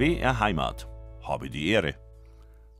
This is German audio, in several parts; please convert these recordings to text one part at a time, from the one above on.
BR Heimat. Habe die Ehre.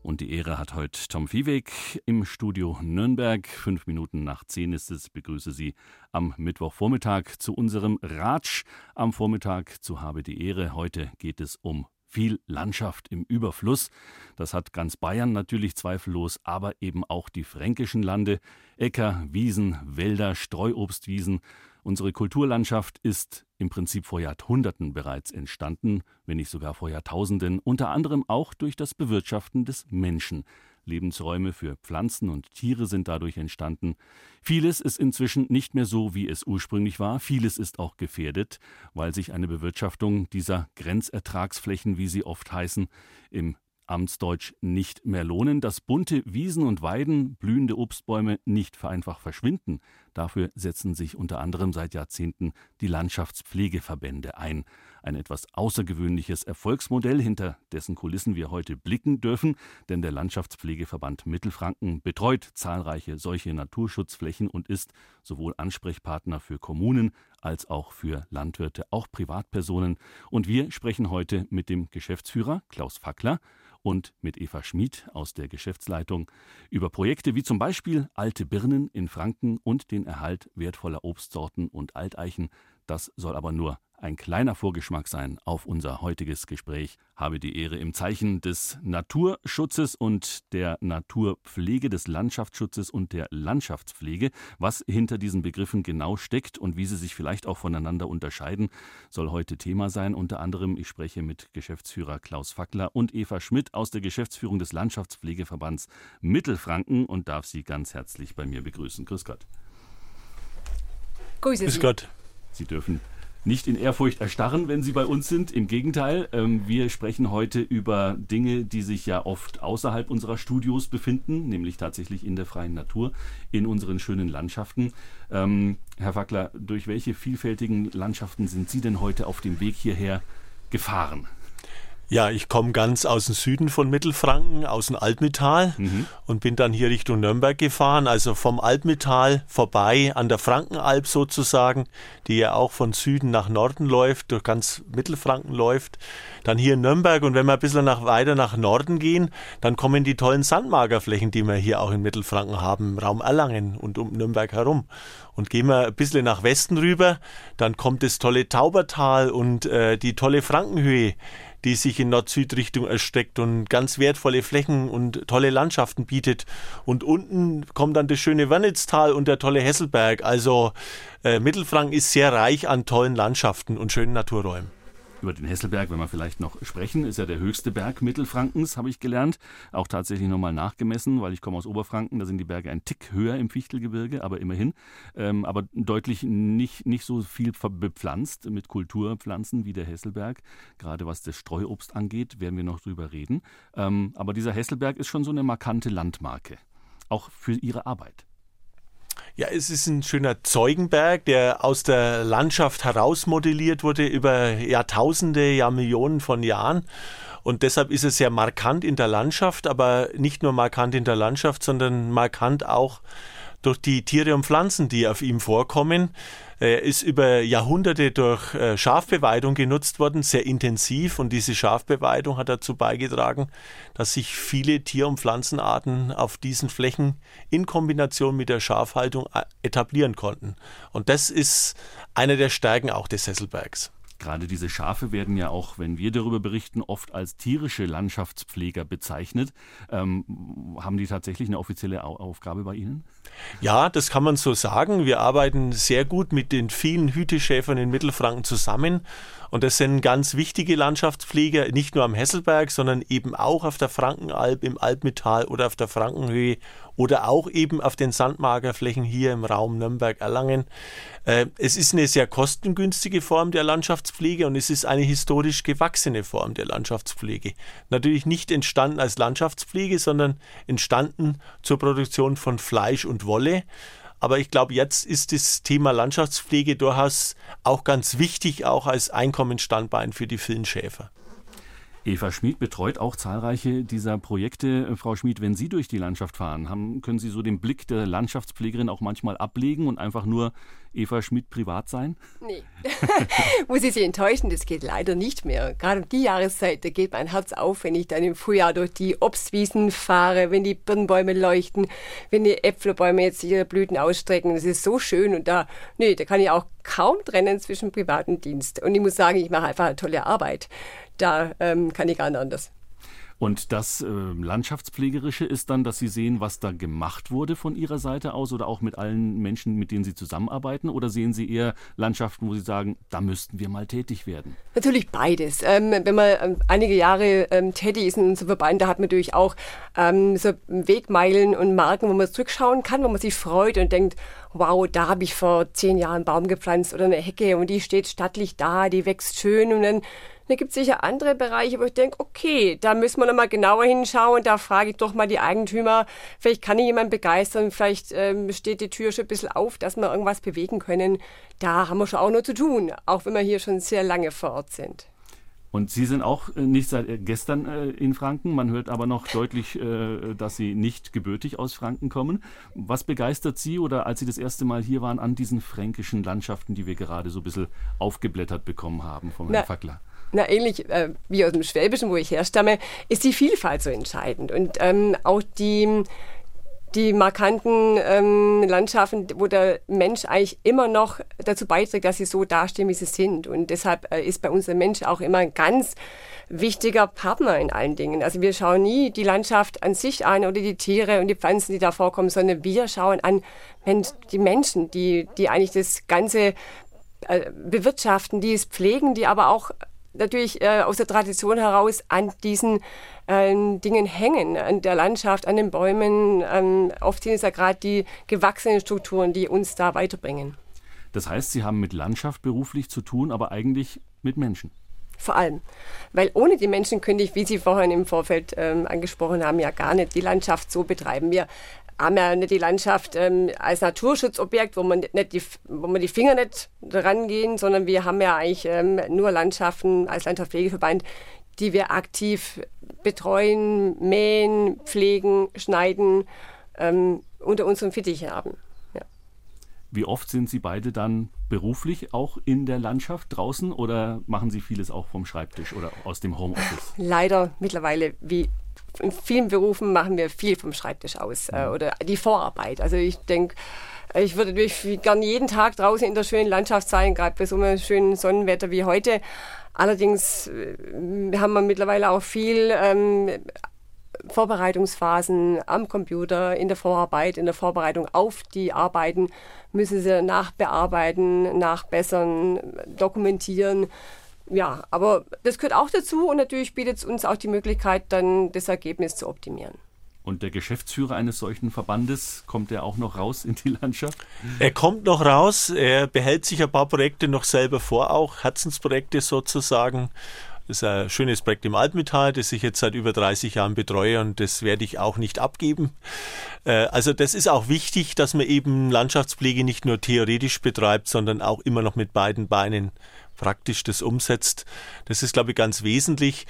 Und die Ehre hat heute Tom Viehweg im Studio Nürnberg. Fünf Minuten nach zehn ist es. Begrüße Sie am Mittwochvormittag zu unserem Ratsch. Am Vormittag zu Habe die Ehre. Heute geht es um viel Landschaft im Überfluss. Das hat ganz Bayern natürlich zweifellos, aber eben auch die fränkischen Lande. Äcker, Wiesen, Wälder, Streuobstwiesen. Unsere Kulturlandschaft ist im Prinzip vor Jahrhunderten bereits entstanden, wenn nicht sogar vor Jahrtausenden, unter anderem auch durch das Bewirtschaften des Menschen. Lebensräume für Pflanzen und Tiere sind dadurch entstanden. Vieles ist inzwischen nicht mehr so, wie es ursprünglich war. Vieles ist auch gefährdet, weil sich eine Bewirtschaftung dieser Grenzertragsflächen, wie sie oft heißen, im Amtsdeutsch nicht mehr lohnen, dass bunte Wiesen und Weiden, blühende Obstbäume nicht einfach verschwinden. Dafür setzen sich unter anderem seit Jahrzehnten die Landschaftspflegeverbände ein. Ein etwas außergewöhnliches Erfolgsmodell, hinter dessen Kulissen wir heute blicken dürfen, denn der Landschaftspflegeverband Mittelfranken betreut zahlreiche solche Naturschutzflächen und ist sowohl Ansprechpartner für Kommunen als auch für Landwirte, auch Privatpersonen. Und wir sprechen heute mit dem Geschäftsführer Klaus Fackler und mit Eva Schmid aus der Geschäftsleitung über Projekte wie zum Beispiel Alte Birnen in Franken und den Erhalt wertvoller Obstsorten und Alteichen. Das soll aber nur ein kleiner Vorgeschmack sein auf unser heutiges Gespräch. Habe die Ehre im Zeichen des Naturschutzes und der Naturpflege, des Landschaftsschutzes und der Landschaftspflege. Was hinter diesen Begriffen genau steckt und wie sie sich vielleicht auch voneinander unterscheiden, soll heute Thema sein. Unter anderem, ich spreche mit Geschäftsführer Klaus Fackler und Eva Schmidt aus der Geschäftsführung des Landschaftspflegeverbands Mittelfranken und darf Sie ganz herzlich bei mir begrüßen. Grüß Gott. Grüß Gott. Sie dürfen nicht in Ehrfurcht erstarren, wenn Sie bei uns sind. Im Gegenteil, ähm, wir sprechen heute über Dinge, die sich ja oft außerhalb unserer Studios befinden, nämlich tatsächlich in der freien Natur, in unseren schönen Landschaften. Ähm, Herr Wackler, durch welche vielfältigen Landschaften sind Sie denn heute auf dem Weg hierher gefahren? Ja, ich komme ganz aus dem Süden von Mittelfranken, aus dem Altmetall mhm. und bin dann hier Richtung Nürnberg gefahren, also vom Altmetall vorbei an der Frankenalb sozusagen, die ja auch von Süden nach Norden läuft, durch ganz Mittelfranken läuft. Dann hier in Nürnberg und wenn wir ein bisschen nach, weiter nach Norden gehen, dann kommen die tollen Sandmagerflächen, die wir hier auch in Mittelfranken haben, im Raum Erlangen und um Nürnberg herum. Und gehen wir ein bisschen nach Westen rüber, dann kommt das tolle Taubertal und äh, die tolle Frankenhöhe die sich in Nord-Süd-Richtung erstreckt und ganz wertvolle Flächen und tolle Landschaften bietet. Und unten kommt dann das schöne Wernitztal und der tolle Hesselberg. Also äh, Mittelfranken ist sehr reich an tollen Landschaften und schönen Naturräumen über den Hesselberg, wenn wir vielleicht noch sprechen, ist ja der höchste Berg Mittelfrankens, habe ich gelernt. Auch tatsächlich nochmal nachgemessen, weil ich komme aus Oberfranken, da sind die Berge ein Tick höher im Fichtelgebirge, aber immerhin. Ähm, aber deutlich nicht, nicht so viel bepflanzt mit Kulturpflanzen wie der Hesselberg. Gerade was das Streuobst angeht, werden wir noch drüber reden. Ähm, aber dieser Hesselberg ist schon so eine markante Landmarke, auch für Ihre Arbeit. Ja, es ist ein schöner Zeugenberg, der aus der Landschaft herausmodelliert wurde über Jahrtausende, ja Millionen von Jahren. Und deshalb ist es sehr markant in der Landschaft, aber nicht nur markant in der Landschaft, sondern markant auch durch die Tiere und Pflanzen, die auf ihm vorkommen. Er ist über Jahrhunderte durch äh, Schafbeweidung genutzt worden, sehr intensiv. Und diese Schafbeweidung hat dazu beigetragen, dass sich viele Tier- und Pflanzenarten auf diesen Flächen in Kombination mit der Schafhaltung äh, etablieren konnten. Und das ist eine der Stärken auch des Sesselbergs. Gerade diese Schafe werden ja auch, wenn wir darüber berichten, oft als tierische Landschaftspfleger bezeichnet. Ähm, haben die tatsächlich eine offizielle Aufgabe bei Ihnen? Ja, das kann man so sagen. Wir arbeiten sehr gut mit den vielen Hüteschäfern in Mittelfranken zusammen. Und das sind ganz wichtige Landschaftspfleger, nicht nur am Hesselberg, sondern eben auch auf der Frankenalb, im Alpmetall oder auf der Frankenhöhe oder auch eben auf den Sandmagerflächen hier im Raum Nürnberg-Erlangen. Äh, es ist eine sehr kostengünstige Form der Landschaftspflege und es ist eine historisch gewachsene Form der Landschaftspflege. Natürlich nicht entstanden als Landschaftspflege, sondern entstanden zur Produktion von Fleisch und Wolle. Aber ich glaube, jetzt ist das Thema Landschaftspflege durchaus auch ganz wichtig, auch als Einkommensstandbein für die vielen Schäfer. Eva Schmid betreut auch zahlreiche dieser Projekte. Äh, Frau Schmid, wenn Sie durch die Landschaft fahren, haben, können Sie so den Blick der Landschaftspflegerin auch manchmal ablegen und einfach nur Eva Schmidt privat sein? Nee. Muss ich Sie enttäuschen, das geht leider nicht mehr. Gerade um die Jahreszeit, da geht mein Herz auf, wenn ich dann im Frühjahr durch die Obstwiesen fahre, wenn die Birnbäume leuchten, wenn die Äpfelbäume jetzt ihre Blüten ausstrecken. Das ist so schön und da, nee, da kann ich auch kaum trennen zwischen Privat und Dienst. Und ich muss sagen, ich mache einfach eine tolle Arbeit. Da ähm, kann ich gar nicht anders. Und das äh, Landschaftspflegerische ist dann, dass Sie sehen, was da gemacht wurde von Ihrer Seite aus oder auch mit allen Menschen, mit denen Sie zusammenarbeiten? Oder sehen Sie eher Landschaften, wo Sie sagen, da müssten wir mal tätig werden? Natürlich beides. Ähm, wenn man ähm, einige Jahre ähm, tätig ist in unserem Verband, da hat man natürlich auch ähm, so Wegmeilen und Marken, wo man zurückschauen kann, wo man sich freut und denkt, wow, da habe ich vor zehn Jahren einen Baum gepflanzt oder eine Hecke und die steht stattlich da, die wächst schön und dann da gibt es sicher andere Bereiche, wo ich denke, okay, da müssen wir nochmal genauer hinschauen. Da frage ich doch mal die Eigentümer. Vielleicht kann ich jemanden begeistern. Vielleicht ähm, steht die Tür schon ein bisschen auf, dass wir irgendwas bewegen können. Da haben wir schon auch noch zu tun, auch wenn wir hier schon sehr lange vor Ort sind. Und Sie sind auch äh, nicht seit äh, gestern äh, in Franken. Man hört aber noch deutlich, dass Sie nicht gebürtig aus Franken kommen. Was begeistert Sie oder als Sie das erste Mal hier waren an diesen fränkischen Landschaften, die wir gerade so ein bisschen aufgeblättert bekommen haben vom Herrn Fackler? Na, ähnlich äh, wie aus dem Schwäbischen, wo ich herstamme, ist die Vielfalt so entscheidend. Und ähm, auch die, die markanten ähm, Landschaften, wo der Mensch eigentlich immer noch dazu beiträgt, dass sie so dastehen, wie sie sind. Und deshalb äh, ist bei uns der Mensch auch immer ein ganz wichtiger Partner in allen Dingen. Also wir schauen nie die Landschaft an sich an oder die Tiere und die Pflanzen, die da vorkommen, sondern wir schauen an Mensch, die Menschen, die, die eigentlich das Ganze äh, bewirtschaften, die es pflegen, die aber auch natürlich äh, aus der Tradition heraus an diesen äh, Dingen hängen, an der Landschaft, an den Bäumen. Ähm, oft sind es ja gerade die gewachsenen Strukturen, die uns da weiterbringen. Das heißt, Sie haben mit Landschaft beruflich zu tun, aber eigentlich mit Menschen. Vor allem. Weil ohne die Menschen könnte ich, wie Sie vorhin im Vorfeld ähm, angesprochen haben, ja gar nicht die Landschaft so betreiben. Wir haben ja nicht die Landschaft ähm, als Naturschutzobjekt, wo man nicht die, wo man die Finger nicht rangehen, sondern wir haben ja eigentlich ähm, nur Landschaften als Landschaftspflegeverband, die wir aktiv betreuen, mähen, pflegen, schneiden, ähm, unter unserem Fittich haben. Wie oft sind Sie beide dann beruflich auch in der Landschaft draußen oder machen Sie vieles auch vom Schreibtisch oder aus dem Homeoffice? Leider mittlerweile wie in vielen Berufen machen wir viel vom Schreibtisch aus äh, mhm. oder die Vorarbeit. Also ich denke, ich würde natürlich gern jeden Tag draußen in der schönen Landschaft sein, gerade bei so einem schönen Sonnenwetter wie heute. Allerdings äh, haben wir mittlerweile auch viel ähm, Vorbereitungsphasen am Computer, in der Vorarbeit, in der Vorbereitung auf die Arbeiten müssen sie nachbearbeiten, nachbessern, dokumentieren ja, aber das gehört auch dazu und natürlich bietet es uns auch die Möglichkeit, dann das Ergebnis zu optimieren. Und der Geschäftsführer eines solchen Verbandes, kommt er auch noch raus in die Landschaft? Er kommt noch raus, er behält sich ein paar Projekte noch selber vor, auch Herzensprojekte sozusagen. Das ist ein schönes Projekt im Altmetall, das ich jetzt seit über 30 Jahren betreue und das werde ich auch nicht abgeben. Äh, also das ist auch wichtig, dass man eben Landschaftspflege nicht nur theoretisch betreibt, sondern auch immer noch mit beiden Beinen praktisch das umsetzt. Das ist, glaube ich, ganz wesentlich.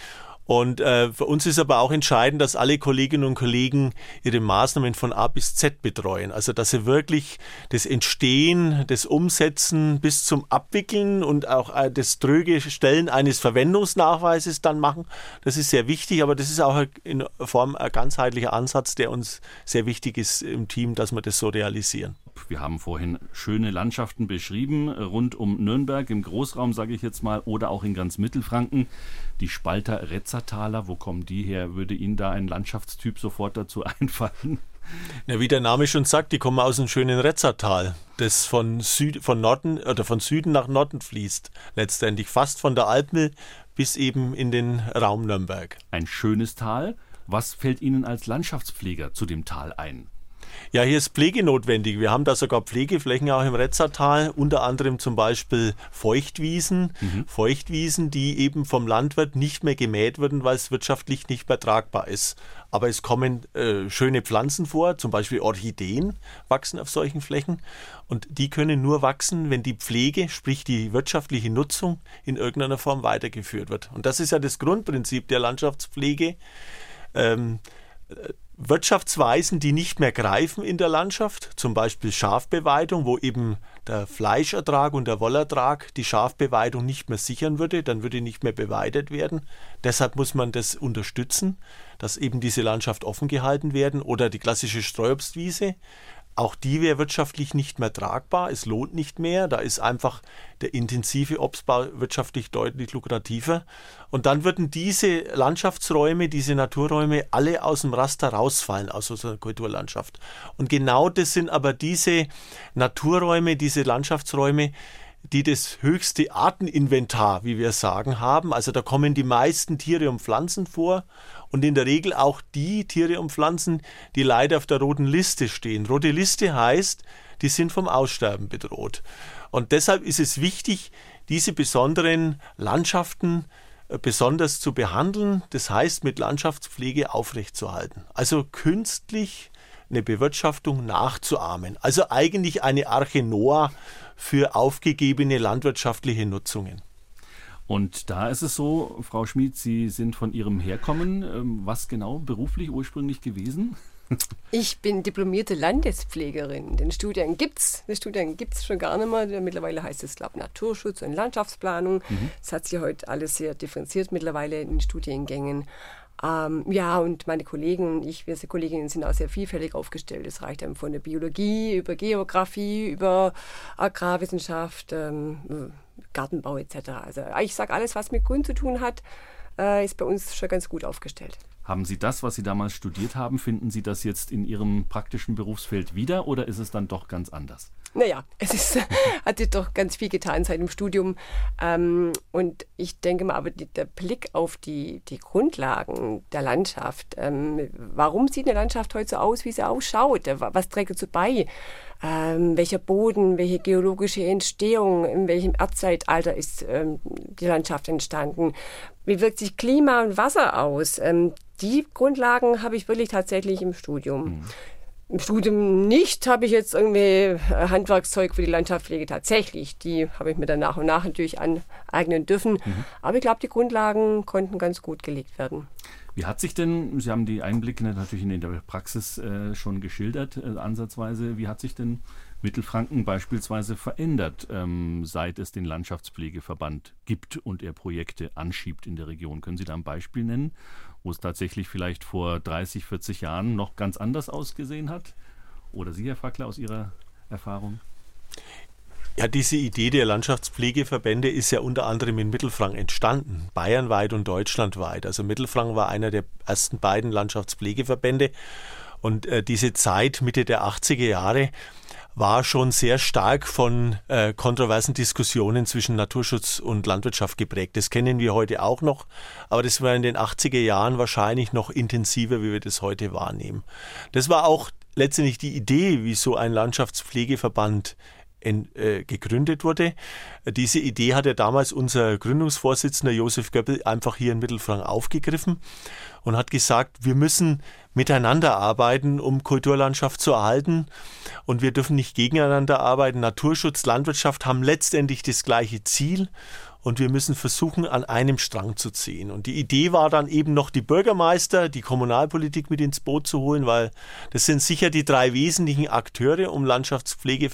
Und äh, für uns ist aber auch entscheidend, dass alle Kolleginnen und Kollegen ihre Maßnahmen von A bis Z betreuen. Also dass sie wirklich das Entstehen, das Umsetzen bis zum Abwickeln und auch äh, das tröge Stellen eines Verwendungsnachweises dann machen. Das ist sehr wichtig, aber das ist auch in Form ein ganzheitlicher Ansatz, der uns sehr wichtig ist im Team, dass wir das so realisieren. Wir haben vorhin schöne Landschaften beschrieben, rund um Nürnberg, im Großraum, sage ich jetzt mal, oder auch in ganz Mittelfranken. Die Spalter Retzertaler, wo kommen die her? Würde Ihnen da ein Landschaftstyp sofort dazu einfallen? Ja, wie der Name schon sagt, die kommen aus dem schönen Retzertal, das von, Süd, von Norden oder von Süden nach Norden fließt. Letztendlich fast von der Alpmil bis eben in den Raum Nürnberg. Ein schönes Tal. Was fällt Ihnen als Landschaftspfleger zu dem Tal ein? Ja, hier ist Pflege notwendig. Wir haben da sogar Pflegeflächen auch im Retzertal, unter anderem zum Beispiel Feuchtwiesen. Mhm. Feuchtwiesen, die eben vom Landwirt nicht mehr gemäht werden, weil es wirtschaftlich nicht mehr tragbar ist. Aber es kommen äh, schöne Pflanzen vor, zum Beispiel Orchideen wachsen auf solchen Flächen. Und die können nur wachsen, wenn die Pflege, sprich die wirtschaftliche Nutzung, in irgendeiner Form weitergeführt wird. Und das ist ja das Grundprinzip der Landschaftspflege. Ähm, Wirtschaftsweisen, die nicht mehr greifen in der Landschaft, zum Beispiel Schafbeweidung, wo eben der Fleischertrag und der Wollertrag die Schafbeweidung nicht mehr sichern würde, dann würde nicht mehr beweidet werden. Deshalb muss man das unterstützen, dass eben diese Landschaft offen gehalten werden oder die klassische Streuobstwiese. Auch die wäre wirtschaftlich nicht mehr tragbar. Es lohnt nicht mehr. Da ist einfach der intensive Obstbau wirtschaftlich deutlich lukrativer. Und dann würden diese Landschaftsräume, diese Naturräume alle aus dem Raster rausfallen, aus unserer Kulturlandschaft. Und genau das sind aber diese Naturräume, diese Landschaftsräume, die das höchste Arteninventar, wie wir sagen, haben. Also da kommen die meisten Tiere und Pflanzen vor und in der Regel auch die Tiere und Pflanzen, die leider auf der roten Liste stehen. Rote Liste heißt, die sind vom Aussterben bedroht. Und deshalb ist es wichtig, diese besonderen Landschaften äh, besonders zu behandeln, das heißt mit Landschaftspflege aufrechtzuerhalten. Also künstlich eine Bewirtschaftung nachzuahmen. Also eigentlich eine Arche Noah für aufgegebene landwirtschaftliche Nutzungen. Und da ist es so, Frau Schmid, Sie sind von Ihrem Herkommen, ähm, was genau beruflich ursprünglich gewesen? Ich bin diplomierte Landespflegerin. Den Studien gibt's. Den Studien gibt's schon gar nicht mehr. Mittlerweile heißt es, glaube Naturschutz und Landschaftsplanung. Mhm. Das hat sich heute alles sehr differenziert mittlerweile in den Studiengängen. Ähm, ja, und meine Kollegen und ich, wir sind Kolleginnen, sind auch sehr vielfältig aufgestellt. Es reicht dann von der Biologie über Geografie, über Agrarwissenschaft, ähm, Gartenbau etc. Also ich sage, alles, was mit Grün zu tun hat, äh, ist bei uns schon ganz gut aufgestellt. Haben Sie das, was Sie damals studiert haben, finden Sie das jetzt in Ihrem praktischen Berufsfeld wieder oder ist es dann doch ganz anders? Naja, es ist, hat sich doch ganz viel getan seit dem Studium. Ähm, und ich denke mal, aber der Blick auf die, die Grundlagen der Landschaft, ähm, warum sieht eine Landschaft heute so aus, wie sie ausschaut? Was trägt dazu bei? Ähm, welcher Boden, welche geologische Entstehung, in welchem Erdzeitalter ist ähm, die Landschaft entstanden? Wie wirkt sich Klima und Wasser aus? Ähm, die Grundlagen habe ich wirklich tatsächlich im Studium. Mhm. Im Studium nicht habe ich jetzt irgendwie äh, Handwerkszeug für die Landschaftspflege tatsächlich. Die habe ich mir dann nach und nach natürlich aneignen dürfen. Mhm. Aber ich glaube, die Grundlagen konnten ganz gut gelegt werden. Wie hat sich denn, Sie haben die Einblicke natürlich in der Praxis äh, schon geschildert, äh, ansatzweise, wie hat sich denn Mittelfranken beispielsweise verändert, ähm, seit es den Landschaftspflegeverband gibt und er Projekte anschiebt in der Region? Können Sie da ein Beispiel nennen? wo es tatsächlich vielleicht vor 30, 40 Jahren noch ganz anders ausgesehen hat? Oder Sie, Herr Fackler, aus Ihrer Erfahrung? Ja, diese Idee der Landschaftspflegeverbände ist ja unter anderem in Mittelfranken entstanden, bayernweit und deutschlandweit. Also Mittelfranken war einer der ersten beiden Landschaftspflegeverbände. Und äh, diese Zeit, Mitte der 80er Jahre, war schon sehr stark von äh, kontroversen Diskussionen zwischen Naturschutz und Landwirtschaft geprägt. Das kennen wir heute auch noch, aber das war in den 80er Jahren wahrscheinlich noch intensiver, wie wir das heute wahrnehmen. Das war auch letztendlich die Idee, wie so ein Landschaftspflegeverband gegründet wurde. Diese Idee hat ja damals unser Gründungsvorsitzender Josef Göppel einfach hier in Mittelfranken aufgegriffen und hat gesagt, wir müssen miteinander arbeiten, um Kulturlandschaft zu erhalten. Und wir dürfen nicht gegeneinander arbeiten. Naturschutz, Landwirtschaft haben letztendlich das gleiche Ziel. Und wir müssen versuchen, an einem Strang zu ziehen. Und die Idee war dann eben noch die Bürgermeister, die Kommunalpolitik mit ins Boot zu holen, weil das sind sicher die drei wesentlichen Akteure, um Landschaftspflege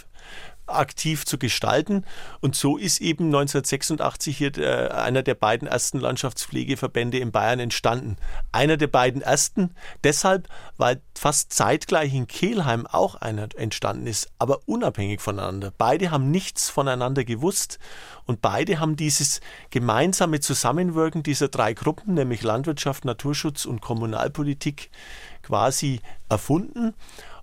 aktiv zu gestalten. Und so ist eben 1986 hier der, einer der beiden ersten Landschaftspflegeverbände in Bayern entstanden. Einer der beiden ersten deshalb, weil fast zeitgleich in Kelheim auch einer entstanden ist, aber unabhängig voneinander. Beide haben nichts voneinander gewusst und beide haben dieses gemeinsame Zusammenwirken dieser drei Gruppen, nämlich Landwirtschaft, Naturschutz und Kommunalpolitik, quasi erfunden.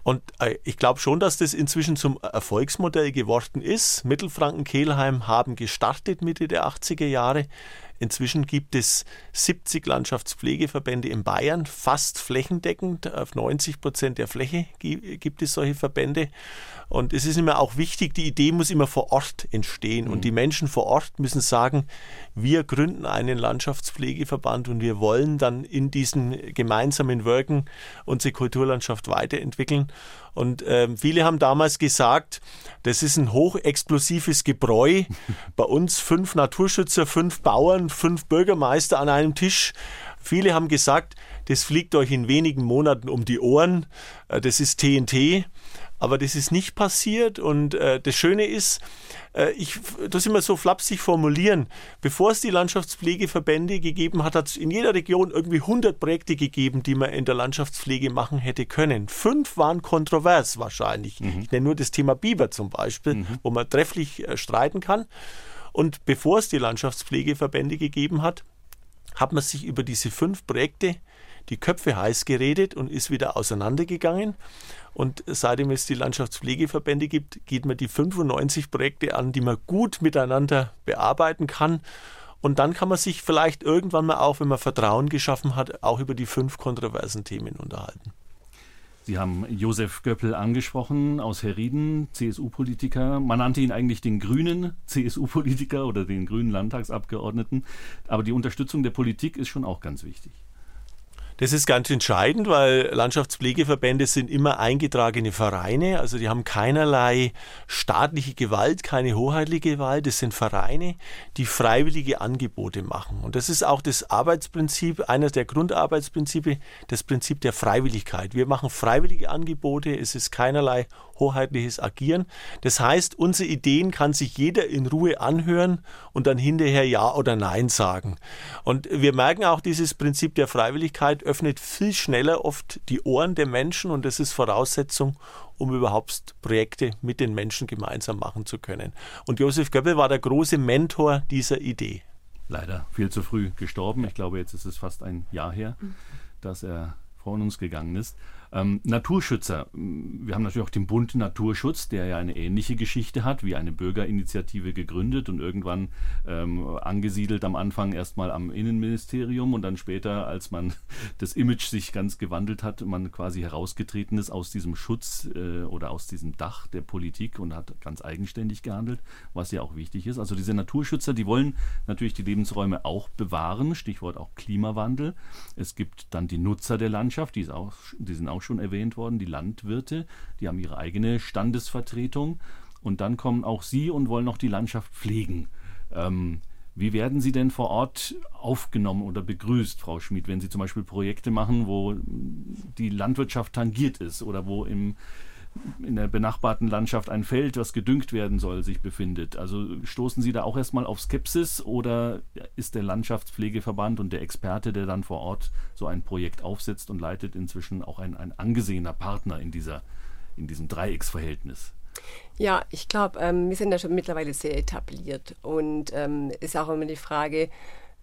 Und äh, ich glaube schon, dass das inzwischen zum Erfolgsmodell geworden ist. Mittelfranken, Kelheim haben gestartet Mitte der 80er Jahre. Inzwischen gibt es 70 Landschaftspflegeverbände in Bayern, fast flächendeckend. Auf 90 Prozent der Fläche gibt es solche Verbände. Und es ist immer auch wichtig, die Idee muss immer vor Ort entstehen. Mhm. Und die Menschen vor Ort müssen sagen, wir gründen einen Landschaftspflegeverband und wir wollen dann in diesen gemeinsamen Wirken unsere Kulturlandschaft weiterentwickeln. Und ähm, viele haben damals gesagt, das ist ein hochexplosives Gebräu. Bei uns fünf Naturschützer, fünf Bauern, fünf Bürgermeister an einem Tisch. Viele haben gesagt, das fliegt euch in wenigen Monaten um die Ohren. Äh, das ist TNT. Aber das ist nicht passiert und äh, das Schöne ist, äh, ich das immer so flapsig formulieren, bevor es die Landschaftspflegeverbände gegeben hat, hat es in jeder Region irgendwie 100 Projekte gegeben, die man in der Landschaftspflege machen hätte können. Fünf waren kontrovers wahrscheinlich. Mhm. Ich nenne nur das Thema Biber zum Beispiel, mhm. wo man trefflich äh, streiten kann. Und bevor es die Landschaftspflegeverbände gegeben hat, hat man sich über diese fünf Projekte die Köpfe heiß geredet und ist wieder auseinandergegangen. Und seitdem es die Landschaftspflegeverbände gibt, geht man die 95 Projekte an, die man gut miteinander bearbeiten kann. Und dann kann man sich vielleicht irgendwann mal auch, wenn man Vertrauen geschaffen hat, auch über die fünf kontroversen Themen unterhalten. Sie haben Josef Göppel angesprochen aus Herrieden, CSU-Politiker. Man nannte ihn eigentlich den grünen CSU-Politiker oder den grünen Landtagsabgeordneten. Aber die Unterstützung der Politik ist schon auch ganz wichtig. Das ist ganz entscheidend, weil Landschaftspflegeverbände sind immer eingetragene Vereine, also die haben keinerlei staatliche Gewalt, keine hoheitliche Gewalt, das sind Vereine, die freiwillige Angebote machen. Und das ist auch das Arbeitsprinzip, eines der Grundarbeitsprinzipe, das Prinzip der Freiwilligkeit. Wir machen freiwillige Angebote, es ist keinerlei hoheitliches Agieren. Das heißt, unsere Ideen kann sich jeder in Ruhe anhören und dann hinterher Ja oder Nein sagen. Und wir merken auch, dieses Prinzip der Freiwilligkeit öffnet viel schneller oft die Ohren der Menschen und das ist Voraussetzung, um überhaupt Projekte mit den Menschen gemeinsam machen zu können. Und Josef Goebbels war der große Mentor dieser Idee. Leider viel zu früh gestorben. Ich glaube, jetzt ist es fast ein Jahr her, dass er von uns gegangen ist. Ähm, Naturschützer. Wir haben natürlich auch den Bund Naturschutz, der ja eine ähnliche Geschichte hat, wie eine Bürgerinitiative gegründet und irgendwann ähm, angesiedelt am Anfang erstmal am Innenministerium und dann später, als man das Image sich ganz gewandelt hat, man quasi herausgetreten ist aus diesem Schutz äh, oder aus diesem Dach der Politik und hat ganz eigenständig gehandelt, was ja auch wichtig ist. Also diese Naturschützer, die wollen natürlich die Lebensräume auch bewahren, Stichwort auch Klimawandel. Es gibt dann die Nutzer der Landschaft, die, auch, die sind auch schon erwähnt worden, die Landwirte, die haben ihre eigene Standesvertretung und dann kommen auch sie und wollen noch die Landschaft pflegen. Ähm, wie werden Sie denn vor Ort aufgenommen oder begrüßt, Frau Schmid, wenn Sie zum Beispiel Projekte machen, wo die Landwirtschaft tangiert ist oder wo im in der benachbarten Landschaft ein Feld, was gedüngt werden soll, sich befindet. Also stoßen Sie da auch erstmal auf Skepsis oder ist der Landschaftspflegeverband und der Experte, der dann vor Ort so ein Projekt aufsetzt und leitet, inzwischen auch ein, ein angesehener Partner in, dieser, in diesem Dreiecksverhältnis? Ja, ich glaube, ähm, wir sind da schon mittlerweile sehr etabliert und ähm, ist auch immer die Frage,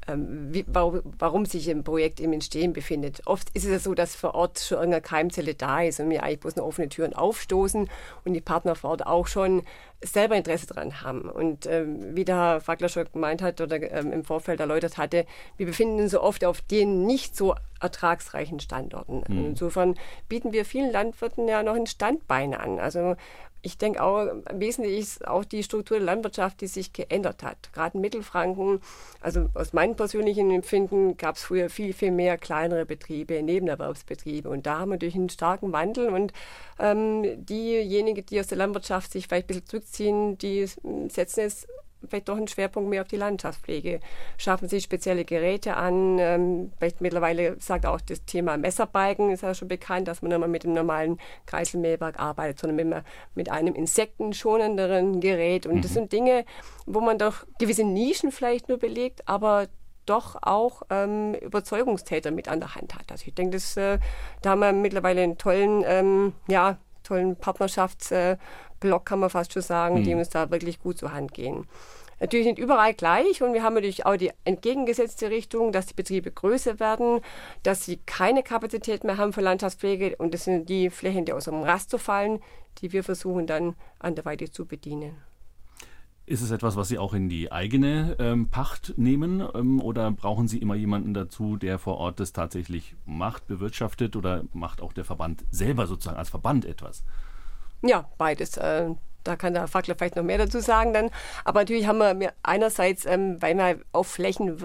wie, warum, warum, sich ein Projekt im Entstehen befindet. Oft ist es ja so, dass vor Ort schon irgendeine Keimzelle da ist und wir eigentlich bloß eine offene Türen aufstoßen und die Partner vor Ort auch schon selber Interesse daran haben. Und ähm, wie der Herr Fackler schon gemeint hat oder ähm, im Vorfeld erläutert hatte, wir befinden uns so oft auf den nicht so ertragsreichen Standorten. Mhm. Insofern bieten wir vielen Landwirten ja noch ein Standbein an. Also ich denke auch, wesentlich ist auch die Struktur der Landwirtschaft, die sich geändert hat. Gerade in Mittelfranken, also aus meinem persönlichen Empfinden, gab es früher viel, viel mehr kleinere Betriebe, Nebenerwerbsbetriebe. Und da haben wir durch einen starken Wandel. Und ähm, diejenigen, die aus der Landwirtschaft sich vielleicht ein bisschen zurückziehen, die setzen es vielleicht doch einen Schwerpunkt mehr auf die Landschaftspflege. Schaffen Sie spezielle Geräte an. Ähm, vielleicht mittlerweile sagt auch das Thema Messerbalken, ist ja schon bekannt, dass man nicht mehr mit dem normalen Kreiselmähwerk arbeitet, sondern mit, mit einem insektenschonenderen Gerät. Und mhm. das sind Dinge, wo man doch gewisse Nischen vielleicht nur belegt, aber doch auch ähm, Überzeugungstäter mit an der Hand hat. Also ich denke, das, äh, da haben wir mittlerweile einen tollen, ähm, ja, tollen Partnerschafts- Block, kann man fast schon sagen, mhm. die uns da wirklich gut zur Hand gehen. Natürlich nicht überall gleich und wir haben natürlich auch die entgegengesetzte Richtung, dass die Betriebe größer werden, dass sie keine Kapazität mehr haben für Landschaftspflege und das sind die Flächen, die aus dem Raster fallen, die wir versuchen dann anderweitig zu bedienen. Ist es etwas, was Sie auch in die eigene ähm, Pacht nehmen ähm, oder brauchen Sie immer jemanden dazu, der vor Ort das tatsächlich macht, bewirtschaftet oder macht auch der Verband selber sozusagen als Verband etwas? Ja, beides. Äh, da kann der Fackler vielleicht noch mehr dazu sagen dann. Aber natürlich haben wir einerseits, ähm, weil wir auf Flächen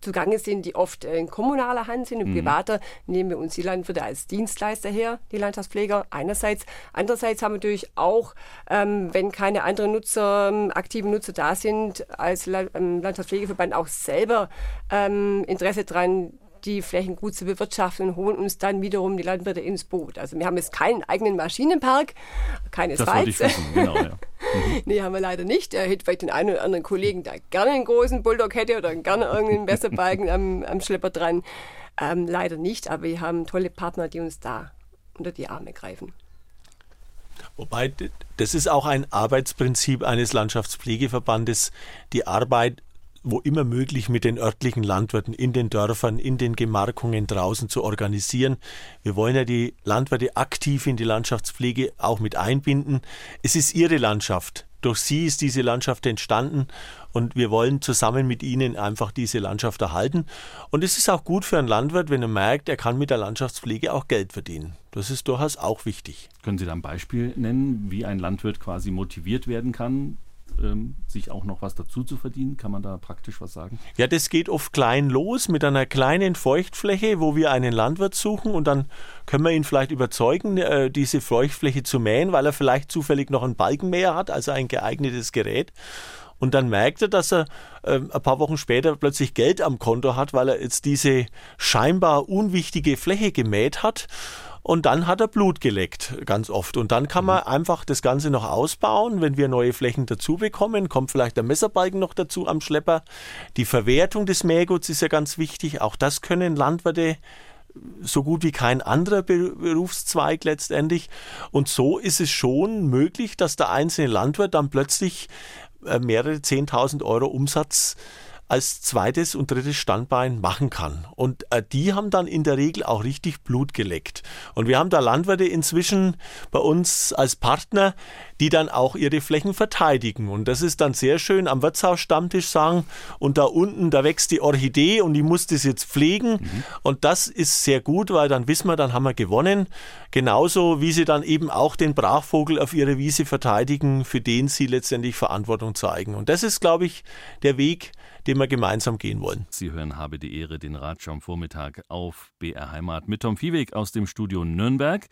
zugange sind, die oft in kommunaler Hand sind, in mhm. privater, nehmen wir uns die Landwirte als Dienstleister her, die Landschaftspfleger einerseits. Andererseits haben wir natürlich auch, ähm, wenn keine anderen Nutzer, ähm, aktive Nutzer da sind, als La ähm, Landschaftspflegeverband auch selber ähm, Interesse daran, die Flächen gut zu bewirtschaften und holen uns dann wiederum die Landwirte ins Boot. Also wir haben jetzt keinen eigenen Maschinenpark, keine das wollte ich wissen, genau, ja. Mhm. nee, haben wir leider nicht. Er hätte vielleicht den einen oder anderen Kollegen, der gerne einen großen Bulldog hätte oder gerne irgendeinen Messerbalken am, am Schlepper dran. Ähm, leider nicht, aber wir haben tolle Partner, die uns da unter die Arme greifen. Wobei, das ist auch ein Arbeitsprinzip eines Landschaftspflegeverbandes, die Arbeit wo immer möglich mit den örtlichen Landwirten in den Dörfern, in den Gemarkungen draußen zu organisieren. Wir wollen ja die Landwirte aktiv in die Landschaftspflege auch mit einbinden. Es ist ihre Landschaft. Durch sie ist diese Landschaft entstanden und wir wollen zusammen mit ihnen einfach diese Landschaft erhalten. Und es ist auch gut für einen Landwirt, wenn er merkt, er kann mit der Landschaftspflege auch Geld verdienen. Das ist durchaus auch wichtig. Können Sie da ein Beispiel nennen, wie ein Landwirt quasi motiviert werden kann, ähm, sich auch noch was dazu zu verdienen? Kann man da praktisch was sagen? Ja, das geht oft klein los mit einer kleinen Feuchtfläche, wo wir einen Landwirt suchen und dann können wir ihn vielleicht überzeugen, äh, diese Feuchtfläche zu mähen, weil er vielleicht zufällig noch einen Balkenmäher hat, also ein geeignetes Gerät. Und dann merkt er, dass er äh, ein paar Wochen später plötzlich Geld am Konto hat, weil er jetzt diese scheinbar unwichtige Fläche gemäht hat und dann hat er Blut geleckt, ganz oft. Und dann kann man mhm. einfach das Ganze noch ausbauen. Wenn wir neue Flächen dazu bekommen, kommt vielleicht der Messerbalken noch dazu am Schlepper. Die Verwertung des Mähguts ist ja ganz wichtig. Auch das können Landwirte so gut wie kein anderer Berufszweig letztendlich. Und so ist es schon möglich, dass der einzelne Landwirt dann plötzlich äh, mehrere 10.000 Euro Umsatz als zweites und drittes Standbein machen kann. Und äh, die haben dann in der Regel auch richtig Blut geleckt. Und wir haben da Landwirte inzwischen bei uns als Partner, die dann auch ihre Flächen verteidigen. Und das ist dann sehr schön am Wirtshausstammtisch sagen, und da unten, da wächst die Orchidee und die muss das jetzt pflegen. Mhm. Und das ist sehr gut, weil dann wissen wir, dann haben wir gewonnen. Genauso wie sie dann eben auch den Brachvogel auf ihrer Wiese verteidigen, für den sie letztendlich Verantwortung zeigen. Und das ist, glaube ich, der Weg, den wir gemeinsam gehen wollen. Sie hören Habe die Ehre, den Ratsch am Vormittag auf BR Heimat mit Tom Viehweg aus dem Studio Nürnberg.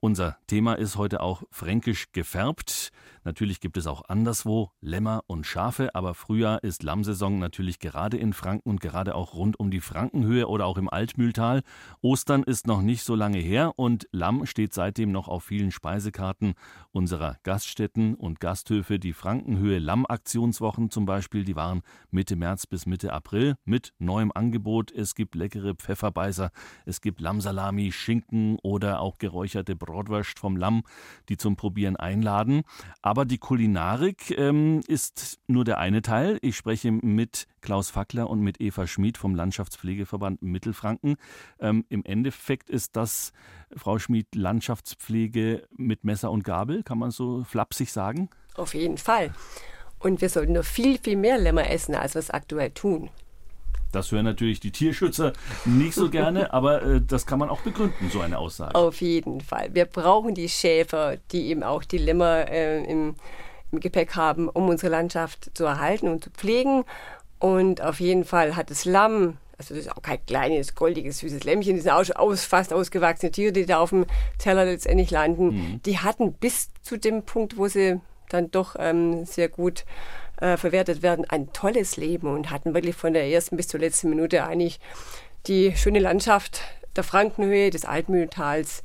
Unser Thema ist heute auch fränkisch gefärbt. Natürlich gibt es auch anderswo Lämmer und Schafe, aber Frühjahr ist Lammsaison natürlich gerade in Franken und gerade auch rund um die Frankenhöhe oder auch im Altmühltal. Ostern ist noch nicht so lange her und Lamm steht seitdem noch auf vielen Speisekarten unserer Gaststätten und Gasthöfe. Die Frankenhöhe Lamm-Aktionswochen zum Beispiel, die waren Mitte März bis Mitte April mit neuem Angebot. Es gibt leckere Pfefferbeißer, es gibt Lammsalami, Schinken oder auch geräucherte Bratwurst vom Lamm, die zum Probieren einladen. Aber die Kulinarik ähm, ist nur der eine Teil. Ich spreche mit Klaus Fackler und mit Eva Schmid vom Landschaftspflegeverband Mittelfranken. Ähm, Im Endeffekt ist das, Frau Schmid, Landschaftspflege mit Messer und Gabel, kann man so flapsig sagen? Auf jeden Fall. Und wir sollten noch viel, viel mehr Lämmer essen, als wir es aktuell tun. Das hören natürlich die Tierschützer nicht so gerne, aber äh, das kann man auch begründen, so eine Aussage. Auf jeden Fall. Wir brauchen die Schäfer, die eben auch die Lämmer äh, im, im Gepäck haben, um unsere Landschaft zu erhalten und zu pflegen. Und auf jeden Fall hat das Lamm, also das ist auch kein kleines, goldiges, süßes Lämmchen, die sind auch schon aus, fast ausgewachsene Tiere, die da auf dem Teller letztendlich landen. Mhm. Die hatten bis zu dem Punkt, wo sie dann doch ähm, sehr gut äh, verwertet werden, ein tolles Leben und hatten wirklich von der ersten bis zur letzten Minute eigentlich die schöne Landschaft der Frankenhöhe, des Altmühltals,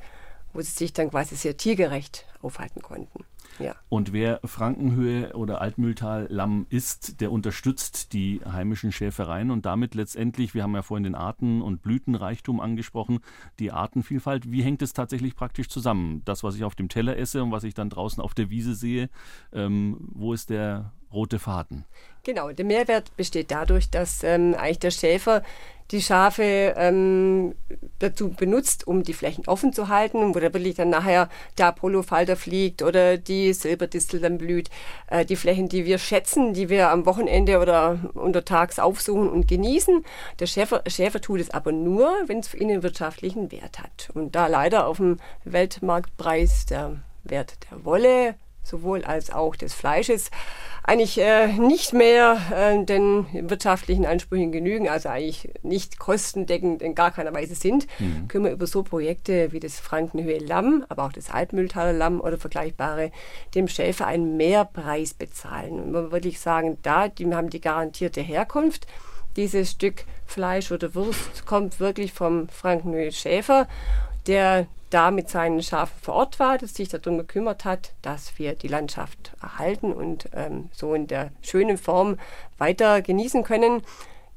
wo sie sich dann quasi sehr tiergerecht aufhalten konnten. Ja. Und wer Frankenhöhe oder Altmühltal Lamm isst, der unterstützt die heimischen Schäfereien und damit letztendlich, wir haben ja vorhin den Arten- und Blütenreichtum angesprochen, die Artenvielfalt. Wie hängt es tatsächlich praktisch zusammen? Das, was ich auf dem Teller esse und was ich dann draußen auf der Wiese sehe, ähm, wo ist der rote Faden. Genau, der Mehrwert besteht dadurch, dass ähm, eigentlich der Schäfer die Schafe ähm, dazu benutzt, um die Flächen offen zu halten, wo da wirklich dann nachher der Apollo-Falter fliegt oder die Silberdistel dann blüht. Äh, die Flächen, die wir schätzen, die wir am Wochenende oder untertags aufsuchen und genießen. Der Schäfer, Schäfer tut es aber nur, wenn es für ihn einen wirtschaftlichen Wert hat. Und da leider auf dem Weltmarktpreis der Wert der Wolle sowohl als auch des Fleisches, eigentlich äh, nicht mehr äh, den wirtschaftlichen Ansprüchen genügen, also eigentlich nicht kostendeckend in gar keiner Weise sind, mhm. können wir über so Projekte wie das Frankenhöhe Lamm, aber auch das Altmühltaler Lamm oder vergleichbare dem Schäfer einen Mehrpreis bezahlen. Und man würde wirklich sagen, da die haben die garantierte Herkunft, dieses Stück Fleisch oder Wurst kommt wirklich vom Frank Noel Schäfer, der da mit seinen Schafen vor Ort war, das sich darum gekümmert hat, dass wir die Landschaft erhalten und ähm, so in der schönen Form weiter genießen können.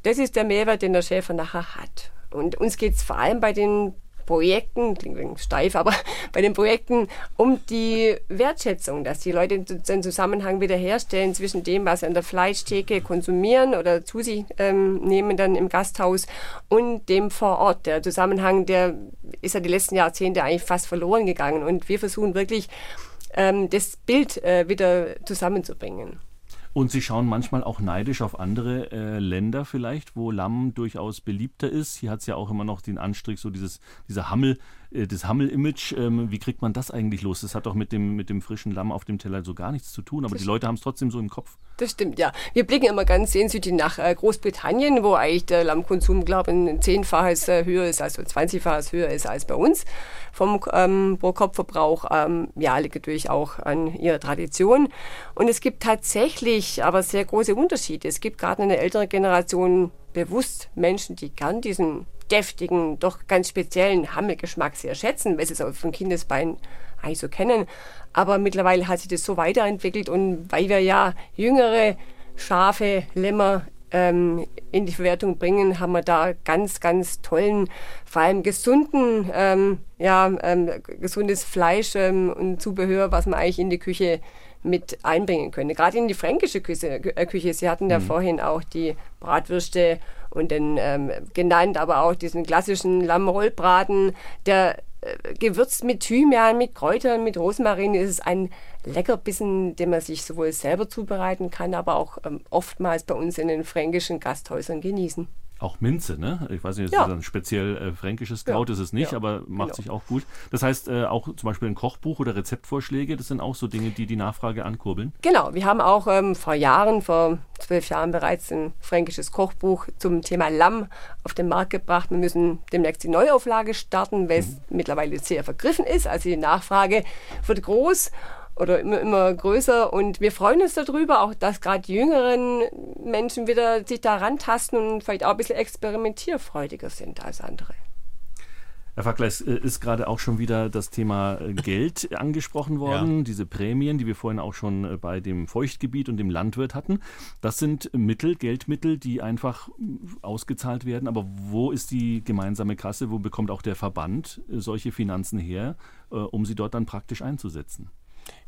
Das ist der Mehrwert, den der Schäfer nachher hat. Und uns geht es vor allem bei den Projekten, klingt steif, aber bei den Projekten um die Wertschätzung, dass die Leute den Zusammenhang wiederherstellen zwischen dem, was sie an der Fleischtheke konsumieren oder zu sich ähm, nehmen dann im Gasthaus und dem vor Ort. Der Zusammenhang, der ist ja die letzten Jahrzehnte eigentlich fast verloren gegangen und wir versuchen wirklich ähm, das Bild äh, wieder zusammenzubringen. Und Sie schauen manchmal auch neidisch auf andere äh, Länder vielleicht, wo Lamm durchaus beliebter ist. Hier hat es ja auch immer noch den Anstrich, so dieses, dieser Hammel, äh, das Hammel-Image. Ähm, wie kriegt man das eigentlich los? Das hat doch mit dem, mit dem frischen Lamm auf dem Teller so gar nichts zu tun, aber das die Leute haben es trotzdem so im Kopf. Das stimmt, ja. Wir blicken immer ganz sehnsüchtig nach äh, Großbritannien, wo eigentlich der Lammkonsum, glaube ich, ein zehnfaches äh, höher ist, also zwanzigfaches höher ist als bei uns vom ähm, Pro-Kopf-Verbrauch. Ähm, ja, liegt natürlich auch an ihrer Tradition. Und es gibt tatsächlich aber sehr große Unterschiede. Es gibt gerade in der älteren Generation bewusst Menschen, die gern diesen deftigen, doch ganz speziellen Hammelgeschmack sehr schätzen, weil sie es auch von Kindesbeinen eigentlich so kennen. Aber mittlerweile hat sich das so weiterentwickelt und weil wir ja jüngere Schafe, Lämmer ähm, in die Verwertung bringen, haben wir da ganz, ganz tollen, vor allem gesunden, ähm, ja, ähm, gesundes Fleisch ähm, und Zubehör, was man eigentlich in die Küche mit einbringen können. Gerade in die fränkische Küche, äh, Küche. Sie hatten ja mhm. vorhin auch die Bratwürste und den ähm, genannt, aber auch diesen klassischen Lammrollbraten, der äh, gewürzt mit Thymian, mit Kräutern, mit Rosmarin ist es ein Leckerbissen, den man sich sowohl selber zubereiten kann, aber auch ähm, oftmals bei uns in den fränkischen Gasthäusern genießen. Auch Minze, ne? Ich weiß nicht, das ja. ist ein speziell äh, fränkisches Kraut, ja. ist es nicht, ja. aber macht genau. sich auch gut. Das heißt, äh, auch zum Beispiel ein Kochbuch oder Rezeptvorschläge, das sind auch so Dinge, die die Nachfrage ankurbeln? Genau, wir haben auch ähm, vor Jahren, vor zwölf Jahren bereits ein fränkisches Kochbuch zum Thema Lamm auf den Markt gebracht. Wir müssen demnächst die Neuauflage starten, weil es mhm. mittlerweile sehr vergriffen ist. Also die Nachfrage wird groß oder immer, immer größer. Und wir freuen uns darüber, auch dass gerade jüngeren Menschen wieder sich da rantasten und vielleicht auch ein bisschen experimentierfreudiger sind als andere. Herr Fackler, es äh, ist gerade auch schon wieder das Thema äh, Geld angesprochen worden, ja. diese Prämien, die wir vorhin auch schon äh, bei dem Feuchtgebiet und dem Landwirt hatten. Das sind Mittel, Geldmittel, die einfach ausgezahlt werden. Aber wo ist die gemeinsame Kasse? Wo bekommt auch der Verband solche Finanzen her, um sie dort dann praktisch einzusetzen?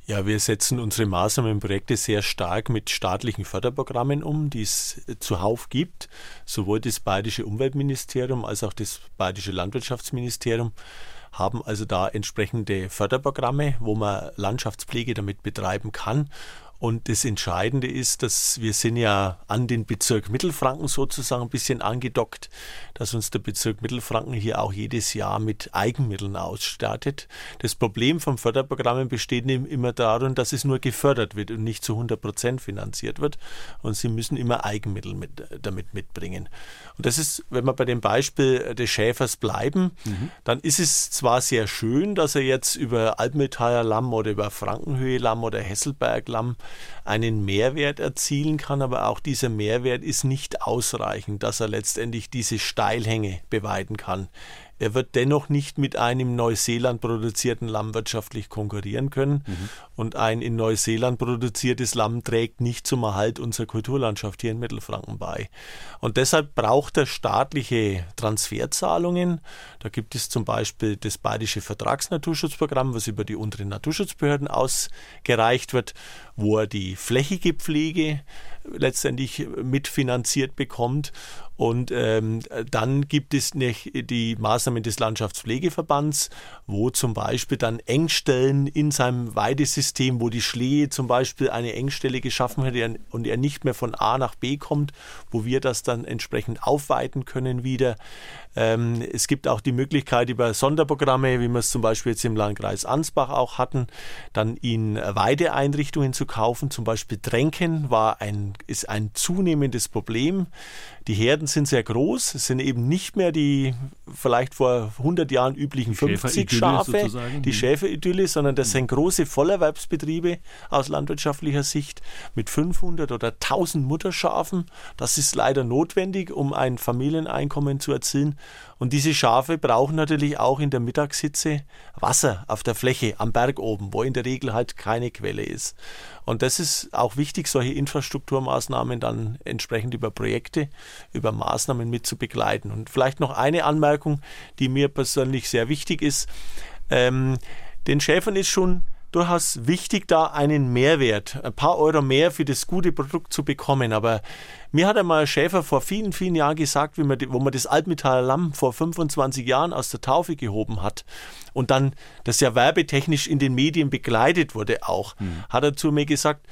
Ja, wir setzen unsere Maßnahmen und Projekte sehr stark mit staatlichen Förderprogrammen um, die es zuhauf gibt. Sowohl das Bayerische Umweltministerium als auch das Bayerische Landwirtschaftsministerium haben also da entsprechende Förderprogramme, wo man Landschaftspflege damit betreiben kann. Und das Entscheidende ist, dass wir sind ja an den Bezirk Mittelfranken sozusagen ein bisschen angedockt, dass uns der Bezirk Mittelfranken hier auch jedes Jahr mit Eigenmitteln ausstattet. Das Problem von Förderprogrammen besteht immer darin, dass es nur gefördert wird und nicht zu 100 Prozent finanziert wird. Und sie müssen immer Eigenmittel mit, damit mitbringen. Und das ist, wenn wir bei dem Beispiel des Schäfers bleiben, mhm. dann ist es zwar sehr schön, dass er jetzt über Altmetaller Lamm oder über Frankenhöhe Lamm oder Hesselberg Lamm einen Mehrwert erzielen kann, aber auch dieser Mehrwert ist nicht ausreichend, dass er letztendlich diese Steilhänge beweiden kann. Er wird dennoch nicht mit einem in Neuseeland produzierten Lamm wirtschaftlich konkurrieren können. Mhm. Und ein in Neuseeland produziertes Lamm trägt nicht zum Erhalt unserer Kulturlandschaft hier in Mittelfranken bei. Und deshalb braucht er staatliche Transferzahlungen. Da gibt es zum Beispiel das Bayerische Vertragsnaturschutzprogramm, was über die unteren Naturschutzbehörden ausgereicht wird, wo er die flächige Pflege letztendlich mitfinanziert bekommt. Und ähm, dann gibt es die Maßnahmen des Landschaftspflegeverbands, wo zum Beispiel dann Engstellen in seinem Weidesystem, wo die Schlehe zum Beispiel eine Engstelle geschaffen hat und er nicht mehr von A nach B kommt, wo wir das dann entsprechend aufweiten können wieder. Ähm, es gibt auch die Möglichkeit über Sonderprogramme, wie wir es zum Beispiel jetzt im Landkreis Ansbach auch hatten, dann in Weideeinrichtungen zu kaufen. Zum Beispiel Tränken war ein, ist ein zunehmendes Problem. Die Herden sind sehr groß, es sind eben nicht mehr die vielleicht vor 100 Jahren üblichen 50 Schafe, sozusagen. die mhm. Schäferidylle, sondern das sind große Vollerwerbsbetriebe aus landwirtschaftlicher Sicht mit 500 oder 1000 Mutterschafen. Das ist leider notwendig, um ein Familieneinkommen zu erzielen. Und diese Schafe brauchen natürlich auch in der Mittagshitze Wasser auf der Fläche am Berg oben, wo in der Regel halt keine Quelle ist. Und das ist auch wichtig, solche Infrastrukturmaßnahmen dann entsprechend über Projekte, über Maßnahmen mit zu begleiten. Und vielleicht noch eine Anmerkung, die mir persönlich sehr wichtig ist. Ähm, den Schäfern ist schon durchaus wichtig, da einen Mehrwert, ein paar Euro mehr für das gute Produkt zu bekommen. Aber mir hat einmal Schäfer vor vielen, vielen Jahren gesagt, wie man, wo man das Altmetaller Lamm vor 25 Jahren aus der Taufe gehoben hat und dann das ja werbetechnisch in den Medien begleitet wurde auch, hm. hat er zu mir gesagt,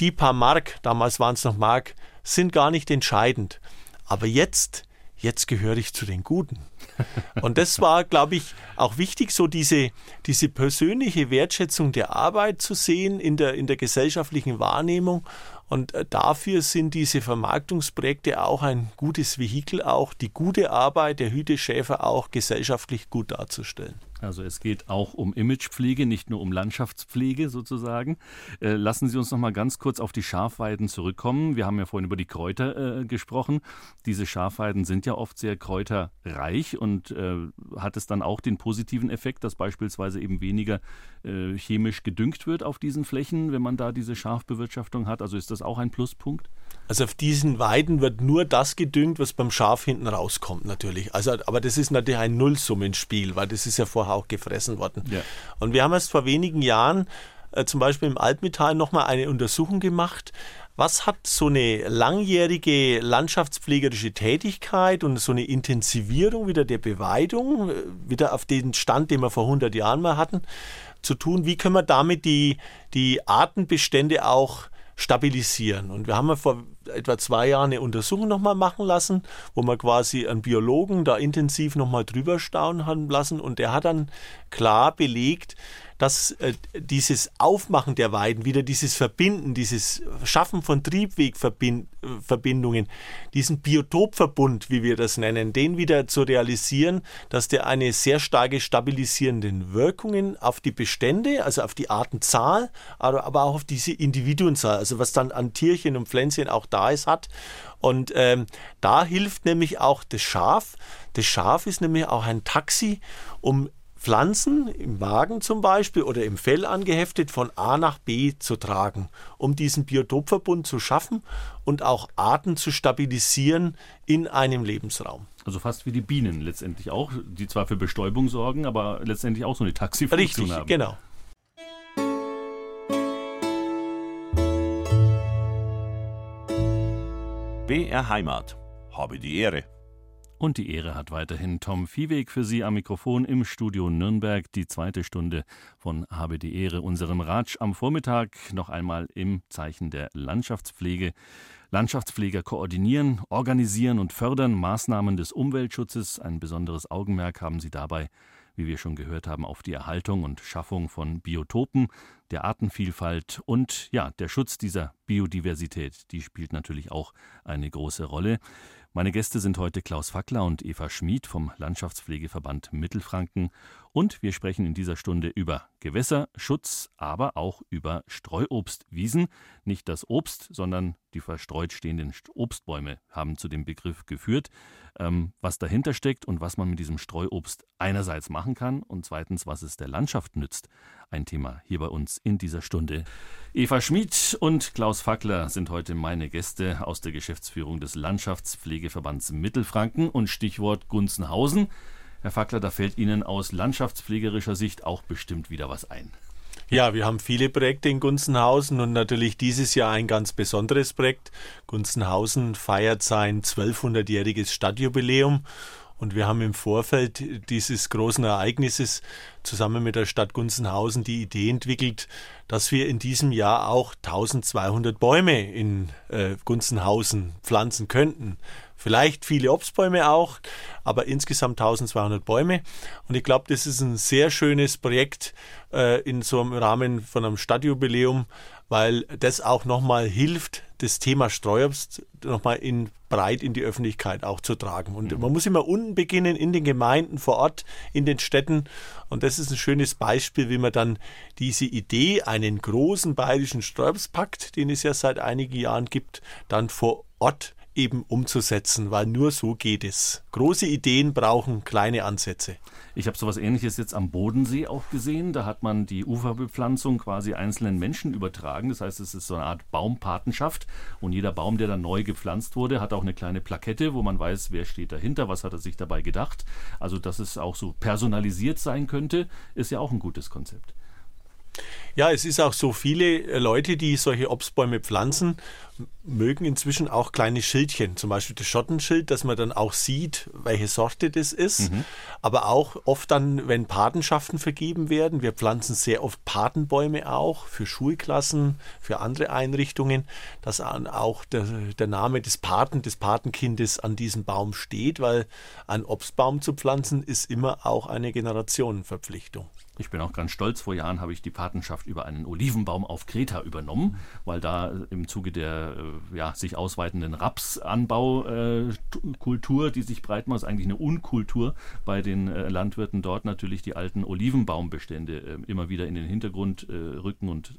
die paar Mark, damals waren es noch Mark, sind gar nicht entscheidend. Aber jetzt jetzt gehöre ich zu den Guten. Und das war, glaube ich, auch wichtig, so diese, diese persönliche Wertschätzung der Arbeit zu sehen in der, in der gesellschaftlichen Wahrnehmung. Und äh, dafür sind diese Vermarktungsprojekte auch ein gutes Vehikel, auch die gute Arbeit der Hüteschäfer auch gesellschaftlich gut darzustellen. Also es geht auch um Imagepflege, nicht nur um Landschaftspflege sozusagen. Äh, lassen Sie uns noch mal ganz kurz auf die Schafweiden zurückkommen. Wir haben ja vorhin über die Kräuter äh, gesprochen. Diese Schafweiden sind ja oft sehr kräuterreich und äh, hat es dann auch den positiven Effekt, dass beispielsweise eben weniger äh, chemisch gedüngt wird auf diesen Flächen, wenn man da diese Schafbewirtschaftung hat. Also ist das auch ein Pluspunkt? Also auf diesen Weiden wird nur das gedüngt, was beim Schaf hinten rauskommt natürlich. Also, aber das ist natürlich ein Nullsummenspiel, weil das ist ja vorher auch gefressen worden. Ja. Und wir haben erst vor wenigen Jahren äh, zum Beispiel im Altmetall nochmal eine Untersuchung gemacht. Was hat so eine langjährige landschaftspflegerische Tätigkeit und so eine Intensivierung wieder der Beweidung, äh, wieder auf den Stand, den wir vor 100 Jahren mal hatten, zu tun? Wie können wir damit die, die Artenbestände auch stabilisieren. Und wir haben vor etwa zwei Jahren eine Untersuchung nochmal machen lassen, wo wir quasi einen Biologen da intensiv nochmal drüber staunen haben lassen. Und der hat dann klar belegt, dass äh, dieses Aufmachen der Weiden, wieder dieses Verbinden, dieses Schaffen von Triebwegverbindungen, diesen Biotopverbund, wie wir das nennen, den wieder zu realisieren, dass der eine sehr starke stabilisierende Wirkungen auf die Bestände, also auf die Artenzahl, aber auch auf diese Individuenzahl, also was dann an Tierchen und Pflänzchen auch da ist, hat. Und ähm, da hilft nämlich auch das Schaf. Das Schaf ist nämlich auch ein Taxi, um Pflanzen im Wagen zum Beispiel oder im Fell angeheftet von A nach B zu tragen, um diesen Biotopverbund zu schaffen und auch Arten zu stabilisieren in einem Lebensraum. Also fast wie die Bienen letztendlich auch, die zwar für Bestäubung sorgen, aber letztendlich auch so eine Taxifunktion Richtig, haben. genau. BR Heimat. Habe die Ehre. Und die Ehre hat weiterhin Tom Viehweg für Sie am Mikrofon im Studio Nürnberg. Die zweite Stunde von Habe die Ehre, unserem Ratsch am Vormittag. Noch einmal im Zeichen der Landschaftspflege. Landschaftspfleger koordinieren, organisieren und fördern Maßnahmen des Umweltschutzes. Ein besonderes Augenmerk haben sie dabei, wie wir schon gehört haben, auf die Erhaltung und Schaffung von Biotopen, der Artenvielfalt und ja, der Schutz dieser Biodiversität. Die spielt natürlich auch eine große Rolle. Meine Gäste sind heute Klaus Fackler und Eva Schmid vom Landschaftspflegeverband Mittelfranken und wir sprechen in dieser Stunde über Gewässerschutz, aber auch über Streuobstwiesen. Nicht das Obst, sondern die verstreut stehenden Obstbäume haben zu dem Begriff geführt. Ähm, was dahinter steckt und was man mit diesem Streuobst einerseits machen kann und zweitens, was es der Landschaft nützt. Ein Thema hier bei uns in dieser Stunde. Eva Schmid und Klaus Fackler sind heute meine Gäste aus der Geschäftsführung des Landschaftspflegeverbands Mittelfranken und Stichwort Gunzenhausen. Herr Fackler, da fällt Ihnen aus landschaftspflegerischer Sicht auch bestimmt wieder was ein. Ja, wir haben viele Projekte in Gunzenhausen und natürlich dieses Jahr ein ganz besonderes Projekt. Gunzenhausen feiert sein 1200-jähriges Stadtjubiläum und wir haben im Vorfeld dieses großen Ereignisses zusammen mit der Stadt Gunzenhausen die Idee entwickelt, dass wir in diesem Jahr auch 1200 Bäume in äh, Gunzenhausen pflanzen könnten. Vielleicht viele Obstbäume auch, aber insgesamt 1200 Bäume. Und ich glaube, das ist ein sehr schönes Projekt äh, in so einem Rahmen von einem Stadtjubiläum, weil das auch nochmal hilft, das Thema Streuobst nochmal in, breit in die Öffentlichkeit auch zu tragen. Und mhm. man muss immer unten beginnen, in den Gemeinden vor Ort, in den Städten. Und das ist ein schönes Beispiel, wie man dann diese Idee, einen großen bayerischen Streuobstpakt, den es ja seit einigen Jahren gibt, dann vor Ort eben umzusetzen, weil nur so geht es. Große Ideen brauchen kleine Ansätze. Ich habe sowas ähnliches jetzt am Bodensee auch gesehen. Da hat man die Uferbepflanzung quasi einzelnen Menschen übertragen. Das heißt, es ist so eine Art Baumpatenschaft. Und jeder Baum, der dann neu gepflanzt wurde, hat auch eine kleine Plakette, wo man weiß, wer steht dahinter, was hat er sich dabei gedacht. Also, dass es auch so personalisiert sein könnte, ist ja auch ein gutes Konzept. Ja, es ist auch so, viele äh, Leute, die solche Obstbäume pflanzen, mögen inzwischen auch kleine Schildchen, zum Beispiel das Schottenschild, dass man dann auch sieht, welche Sorte das ist. Mhm. Aber auch oft dann, wenn Patenschaften vergeben werden, wir pflanzen sehr oft Patenbäume auch für Schulklassen, für andere Einrichtungen, dass auch der, der Name des Paten, des Patenkindes an diesem Baum steht, weil ein Obstbaum zu pflanzen ist immer auch eine Generationenverpflichtung. Ich bin auch ganz stolz. Vor Jahren habe ich die Patenschaft über einen Olivenbaum auf Kreta übernommen, weil da im Zuge der ja, sich ausweitenden Rapsanbaukultur, äh, die sich breit macht, ist eigentlich eine Unkultur bei den äh, Landwirten dort natürlich die alten Olivenbaumbestände äh, immer wieder in den Hintergrund äh, rücken und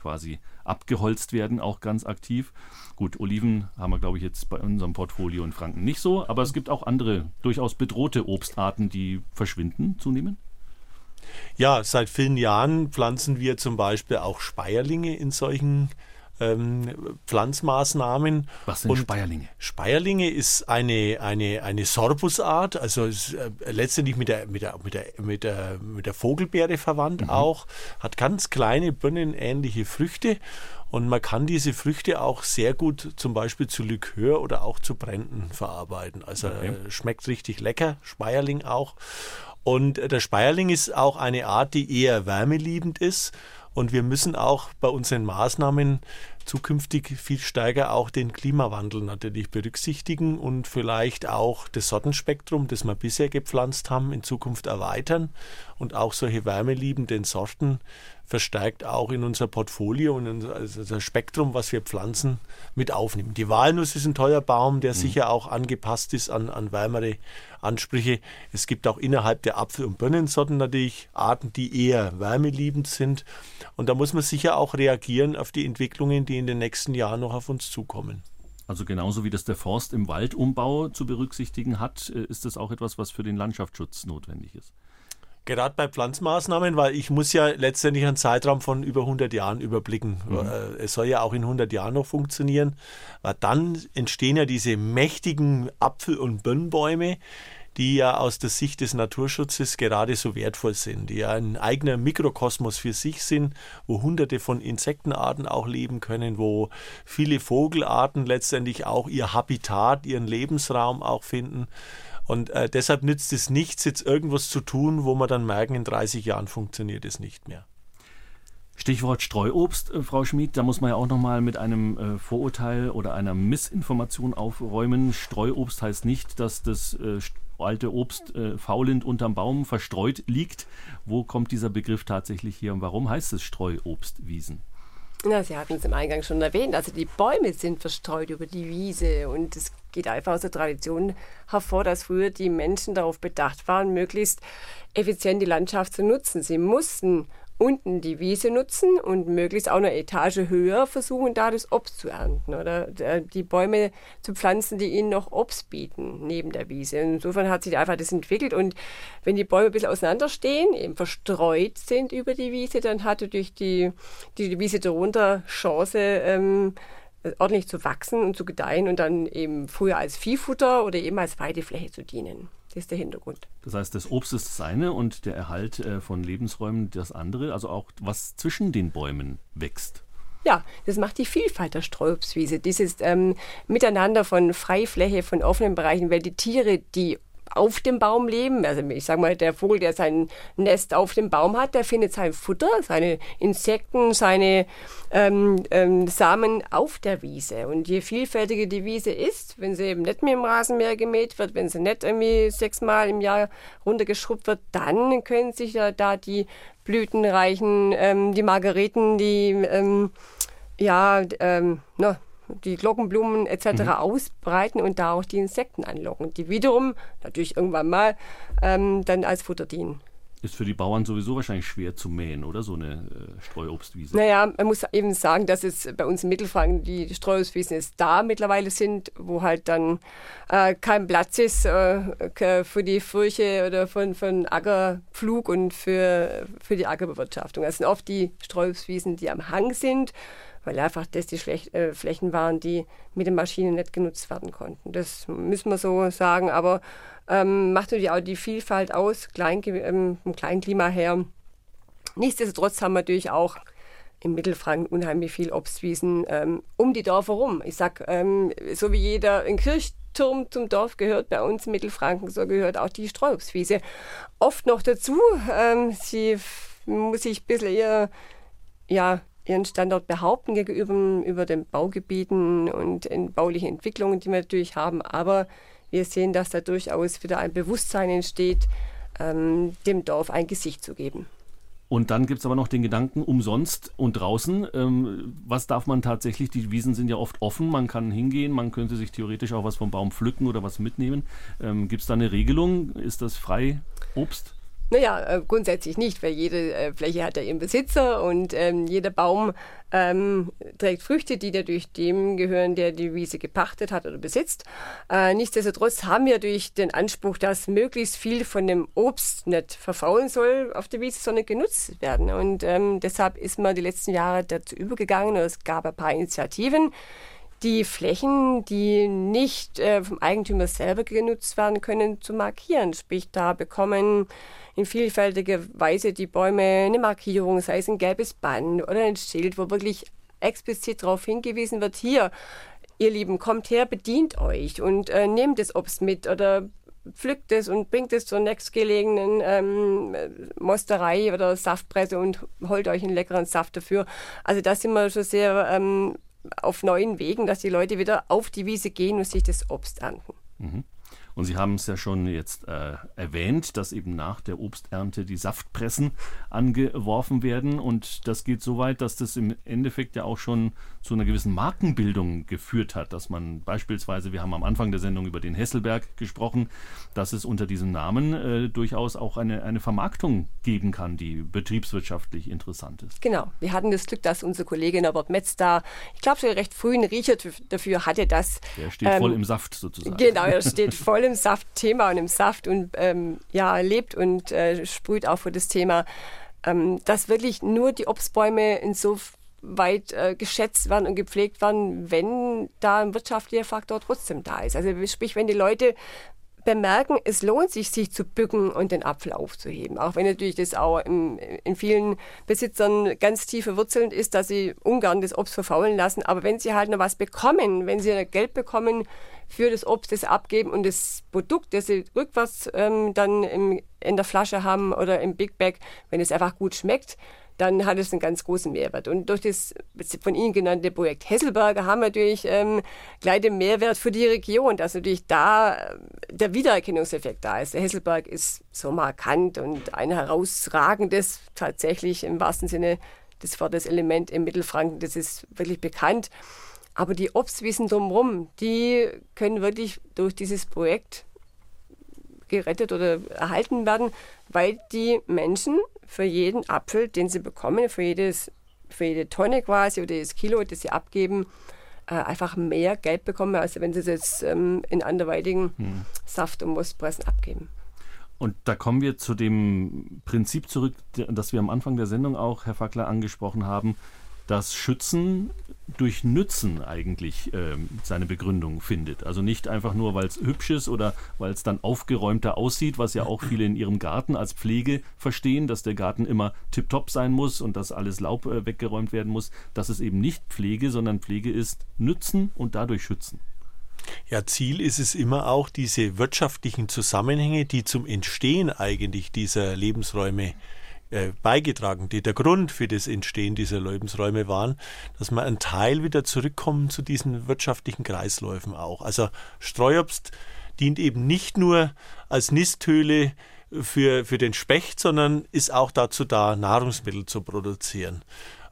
quasi abgeholzt werden, auch ganz aktiv. Gut, Oliven haben wir, glaube ich, jetzt bei unserem Portfolio in Franken nicht so, aber es gibt auch andere durchaus bedrohte Obstarten, die verschwinden zunehmend. Ja, seit vielen Jahren pflanzen wir zum Beispiel auch Speierlinge in solchen ähm, Pflanzmaßnahmen. Was sind Und Speierlinge? Speierlinge ist eine, eine, eine Sorbusart, also ist, äh, letztendlich mit der, mit, der, mit, der, mit, der, mit der Vogelbeere verwandt mhm. auch, hat ganz kleine birnenähnliche Früchte und man kann diese Früchte auch sehr gut zum Beispiel zu Likör oder auch zu Bränden verarbeiten. Also okay. äh, schmeckt richtig lecker, Speierling auch. Und der Speierling ist auch eine Art, die eher wärmeliebend ist. Und wir müssen auch bei unseren Maßnahmen zukünftig viel stärker auch den Klimawandel natürlich berücksichtigen und vielleicht auch das Sortenspektrum, das wir bisher gepflanzt haben, in Zukunft erweitern und auch solche wärmeliebenden Sorten verstärkt auch in unser Portfolio und in also das Spektrum, was wir pflanzen, mit aufnehmen. Die Walnuss ist ein toller Baum, der mhm. sicher auch angepasst ist an, an wärmere Ansprüche. Es gibt auch innerhalb der Apfel- und Birnensorten natürlich Arten, die eher wärmeliebend sind. Und da muss man sicher auch reagieren auf die Entwicklungen, die in den nächsten Jahren noch auf uns zukommen. Also genauso wie das der Forst im Waldumbau zu berücksichtigen hat, äh, ist das auch etwas, was für den Landschaftsschutz notwendig ist. Gerade bei Pflanzmaßnahmen, weil ich muss ja letztendlich einen Zeitraum von über 100 Jahren überblicken. Mhm. Äh, es soll ja auch in 100 Jahren noch funktionieren. Weil dann entstehen ja diese mächtigen Apfel- und Birnbäume, die ja aus der Sicht des Naturschutzes gerade so wertvoll sind, die ja ein eigener Mikrokosmos für sich sind, wo hunderte von Insektenarten auch leben können, wo viele Vogelarten letztendlich auch ihr Habitat, ihren Lebensraum auch finden. Und äh, deshalb nützt es nichts, jetzt irgendwas zu tun, wo man dann merken, in 30 Jahren funktioniert es nicht mehr. Stichwort Streuobst, äh, Frau Schmid, da muss man ja auch nochmal mit einem äh, Vorurteil oder einer Missinformation aufräumen. Streuobst heißt nicht, dass das äh, alte Obst äh, faulend unterm Baum verstreut liegt. Wo kommt dieser Begriff tatsächlich hier und warum heißt es Streuobstwiesen? Na, Sie hatten es im Eingang schon erwähnt. Also die Bäume sind verstreut über die Wiese und es geht einfach aus der Tradition hervor, dass früher die Menschen darauf bedacht waren, möglichst effizient die Landschaft zu nutzen. Sie mussten unten die Wiese nutzen und möglichst auch eine Etage höher versuchen, da das Obst zu ernten oder die Bäume zu pflanzen, die ihnen noch Obst bieten neben der Wiese. Insofern hat sich einfach das entwickelt und wenn die Bäume ein bisschen auseinanderstehen, eben verstreut sind über die Wiese, dann hatte durch die, die Wiese darunter Chance, ähm, ordentlich zu wachsen und zu gedeihen und dann eben früher als Viehfutter oder eben als Weidefläche zu dienen. Das ist der Hintergrund. Das heißt, das Obst ist das eine und der Erhalt äh, von Lebensräumen das andere, also auch was zwischen den Bäumen wächst. Ja, das macht die Vielfalt der Streuobstwiese. Dieses ähm, Miteinander von Freifläche, von offenen Bereichen, weil die Tiere, die auf dem Baum leben. Also ich sage mal, der Vogel, der sein Nest auf dem Baum hat, der findet sein Futter, seine Insekten, seine ähm, ähm, Samen auf der Wiese. Und je vielfältiger die Wiese ist, wenn sie eben nicht mit dem Rasenmäher gemäht wird, wenn sie nicht irgendwie sechsmal im Jahr runtergeschrubbt wird, dann können sich ja da die blütenreichen, ähm, die Margeriten, die ähm, ja, ähm, na, die Glockenblumen etc. Mhm. ausbreiten und da auch die Insekten anlocken, die wiederum natürlich irgendwann mal ähm, dann als Futter dienen ist für die Bauern sowieso wahrscheinlich schwer zu mähen, oder? So eine äh, Streuobstwiese. Naja, man muss eben sagen, dass es bei uns in Mittelfranken die Streuobstwiesen jetzt da mittlerweile sind, wo halt dann äh, kein Platz ist äh, für die Furche oder für, für den Ackerpflug und für, für die Ackerbewirtschaftung. Das sind oft die Streuobstwiesen, die am Hang sind weil einfach das die Schlech äh, Flächen waren, die mit den Maschinen nicht genutzt werden konnten. Das müssen wir so sagen, aber ähm, macht natürlich auch die Vielfalt aus, Klein, ähm, vom Kleinklima her. Nichtsdestotrotz haben wir natürlich auch im Mittelfranken unheimlich viel Obstwiesen ähm, um die Dörfer rum. Ich sag, ähm, so wie jeder ein Kirchturm zum Dorf gehört, bei uns in Mittelfranken, so gehört auch die Streuobstwiese oft noch dazu. Ähm, sie muss sich ein bisschen eher ja, ihren Standort behaupten gegenüber über den Baugebieten und den baulichen Entwicklungen, die wir natürlich haben. Aber wir sehen, dass da durchaus wieder ein Bewusstsein entsteht, ähm, dem Dorf ein Gesicht zu geben. Und dann gibt es aber noch den Gedanken, umsonst und draußen. Ähm, was darf man tatsächlich? Die Wiesen sind ja oft offen, man kann hingehen, man könnte sich theoretisch auch was vom Baum pflücken oder was mitnehmen. Ähm, gibt es da eine Regelung? Ist das frei Obst? Naja, äh, grundsätzlich nicht, weil jede äh, Fläche hat ja ihren Besitzer und ähm, jeder Baum ähm, trägt Früchte, die natürlich dem gehören, der die Wiese gepachtet hat oder besitzt. Äh, nichtsdestotrotz haben wir durch den Anspruch, dass möglichst viel von dem Obst nicht verfaulen soll auf der Wiese, sondern genutzt werden. Und ähm, deshalb ist man die letzten Jahre dazu übergegangen es gab ein paar Initiativen, die Flächen, die nicht äh, vom Eigentümer selber genutzt werden können, zu markieren. Sprich, da bekommen in vielfältiger Weise die Bäume eine Markierung, sei es ein gelbes Band oder ein Schild, wo wirklich explizit darauf hingewiesen wird, hier, ihr Lieben, kommt her, bedient euch und äh, nehmt das Obst mit oder pflückt es und bringt es zur nächstgelegenen ähm, Mosterei oder Saftpresse und holt euch einen leckeren Saft dafür. Also da sind wir schon sehr ähm, auf neuen Wegen, dass die Leute wieder auf die Wiese gehen und sich das Obst ernten. Mhm. Und Sie haben es ja schon jetzt äh, erwähnt, dass eben nach der Obsternte die Saftpressen angeworfen werden. Und das geht so weit, dass das im Endeffekt ja auch schon zu einer gewissen Markenbildung geführt hat. Dass man beispielsweise, wir haben am Anfang der Sendung über den Hesselberg gesprochen, dass es unter diesem Namen äh, durchaus auch eine, eine Vermarktung geben kann, die betriebswirtschaftlich interessant ist. Genau. Wir hatten das Glück, dass unser Kollege Norbert Metz da, ich glaube, schon recht früh einen Riecher dafür hatte, dass. Der steht ähm, voll im Saft sozusagen. Genau, er steht voll im Saftthema und im Saft und ähm, ja, lebt und äh, sprüht auch für das Thema, ähm, dass wirklich nur die Obstbäume insoweit äh, geschätzt werden und gepflegt werden, wenn da ein wirtschaftlicher Faktor trotzdem da ist. Also sprich, wenn die Leute bemerken, es lohnt sich, sich zu bücken und den Apfel aufzuheben. Auch wenn natürlich das auch in, in vielen Besitzern ganz tief verwurzelnd ist, dass sie ungern das Obst verfaulen lassen. Aber wenn sie halt noch was bekommen, wenn sie Geld bekommen für das Obst, das abgeben und das Produkt, das sie rückwärts ähm, dann im, in der Flasche haben oder im Big Bag, wenn es einfach gut schmeckt, dann hat es einen ganz großen Mehrwert. Und durch das von Ihnen genannte Projekt Hesselberger haben wir natürlich ähm, gleich den Mehrwert für die Region, dass natürlich da äh, der Wiedererkennungseffekt da ist. Der Hesselberg ist so markant und ein herausragendes, tatsächlich im wahrsten Sinne des Wortes Element im Mittelfranken, das ist wirklich bekannt. Aber die Obstwiesen drumherum, die können wirklich durch dieses Projekt gerettet oder erhalten werden, weil die Menschen für jeden Apfel, den sie bekommen, für, jedes, für jede Tonne quasi oder jedes Kilo, das sie abgeben, äh, einfach mehr Geld bekommen, als wenn sie es jetzt ähm, in anderweitigen hm. Saft- und Mostpressen abgeben. Und da kommen wir zu dem Prinzip zurück, das wir am Anfang der Sendung auch, Herr Fackler, angesprochen haben dass Schützen durch Nützen eigentlich äh, seine Begründung findet. Also nicht einfach nur, weil es hübsch ist oder weil es dann aufgeräumter aussieht, was ja auch viele in ihrem Garten als Pflege verstehen, dass der Garten immer tiptop sein muss und dass alles Laub äh, weggeräumt werden muss. Das ist eben nicht Pflege, sondern Pflege ist Nützen und dadurch schützen. Ja, Ziel ist es immer auch, diese wirtschaftlichen Zusammenhänge, die zum Entstehen eigentlich dieser Lebensräume äh, beigetragen, die der Grund für das Entstehen dieser Lebensräume waren, dass man einen Teil wieder zurückkommen zu diesen wirtschaftlichen Kreisläufen auch. Also Streuobst dient eben nicht nur als Nisthöhle für, für den Specht, sondern ist auch dazu da, Nahrungsmittel zu produzieren.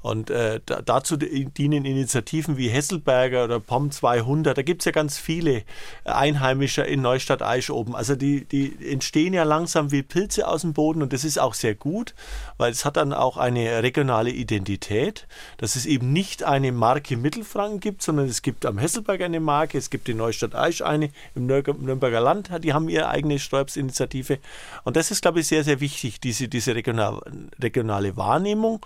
Und äh, da, dazu dienen Initiativen wie Hesselberger oder POM 200. Da gibt es ja ganz viele Einheimische in Neustadt-Aisch oben. Also die, die entstehen ja langsam wie Pilze aus dem Boden und das ist auch sehr gut, weil es hat dann auch eine regionale Identität, dass es eben nicht eine Marke Mittelfranken gibt, sondern es gibt am Hesselberg eine Marke, es gibt in Neustadt-Aisch eine, im Nürnberger Land, die haben ihre eigene Sträubsinitiative. Und das ist, glaube ich, sehr, sehr wichtig, diese, diese regional, regionale Wahrnehmung,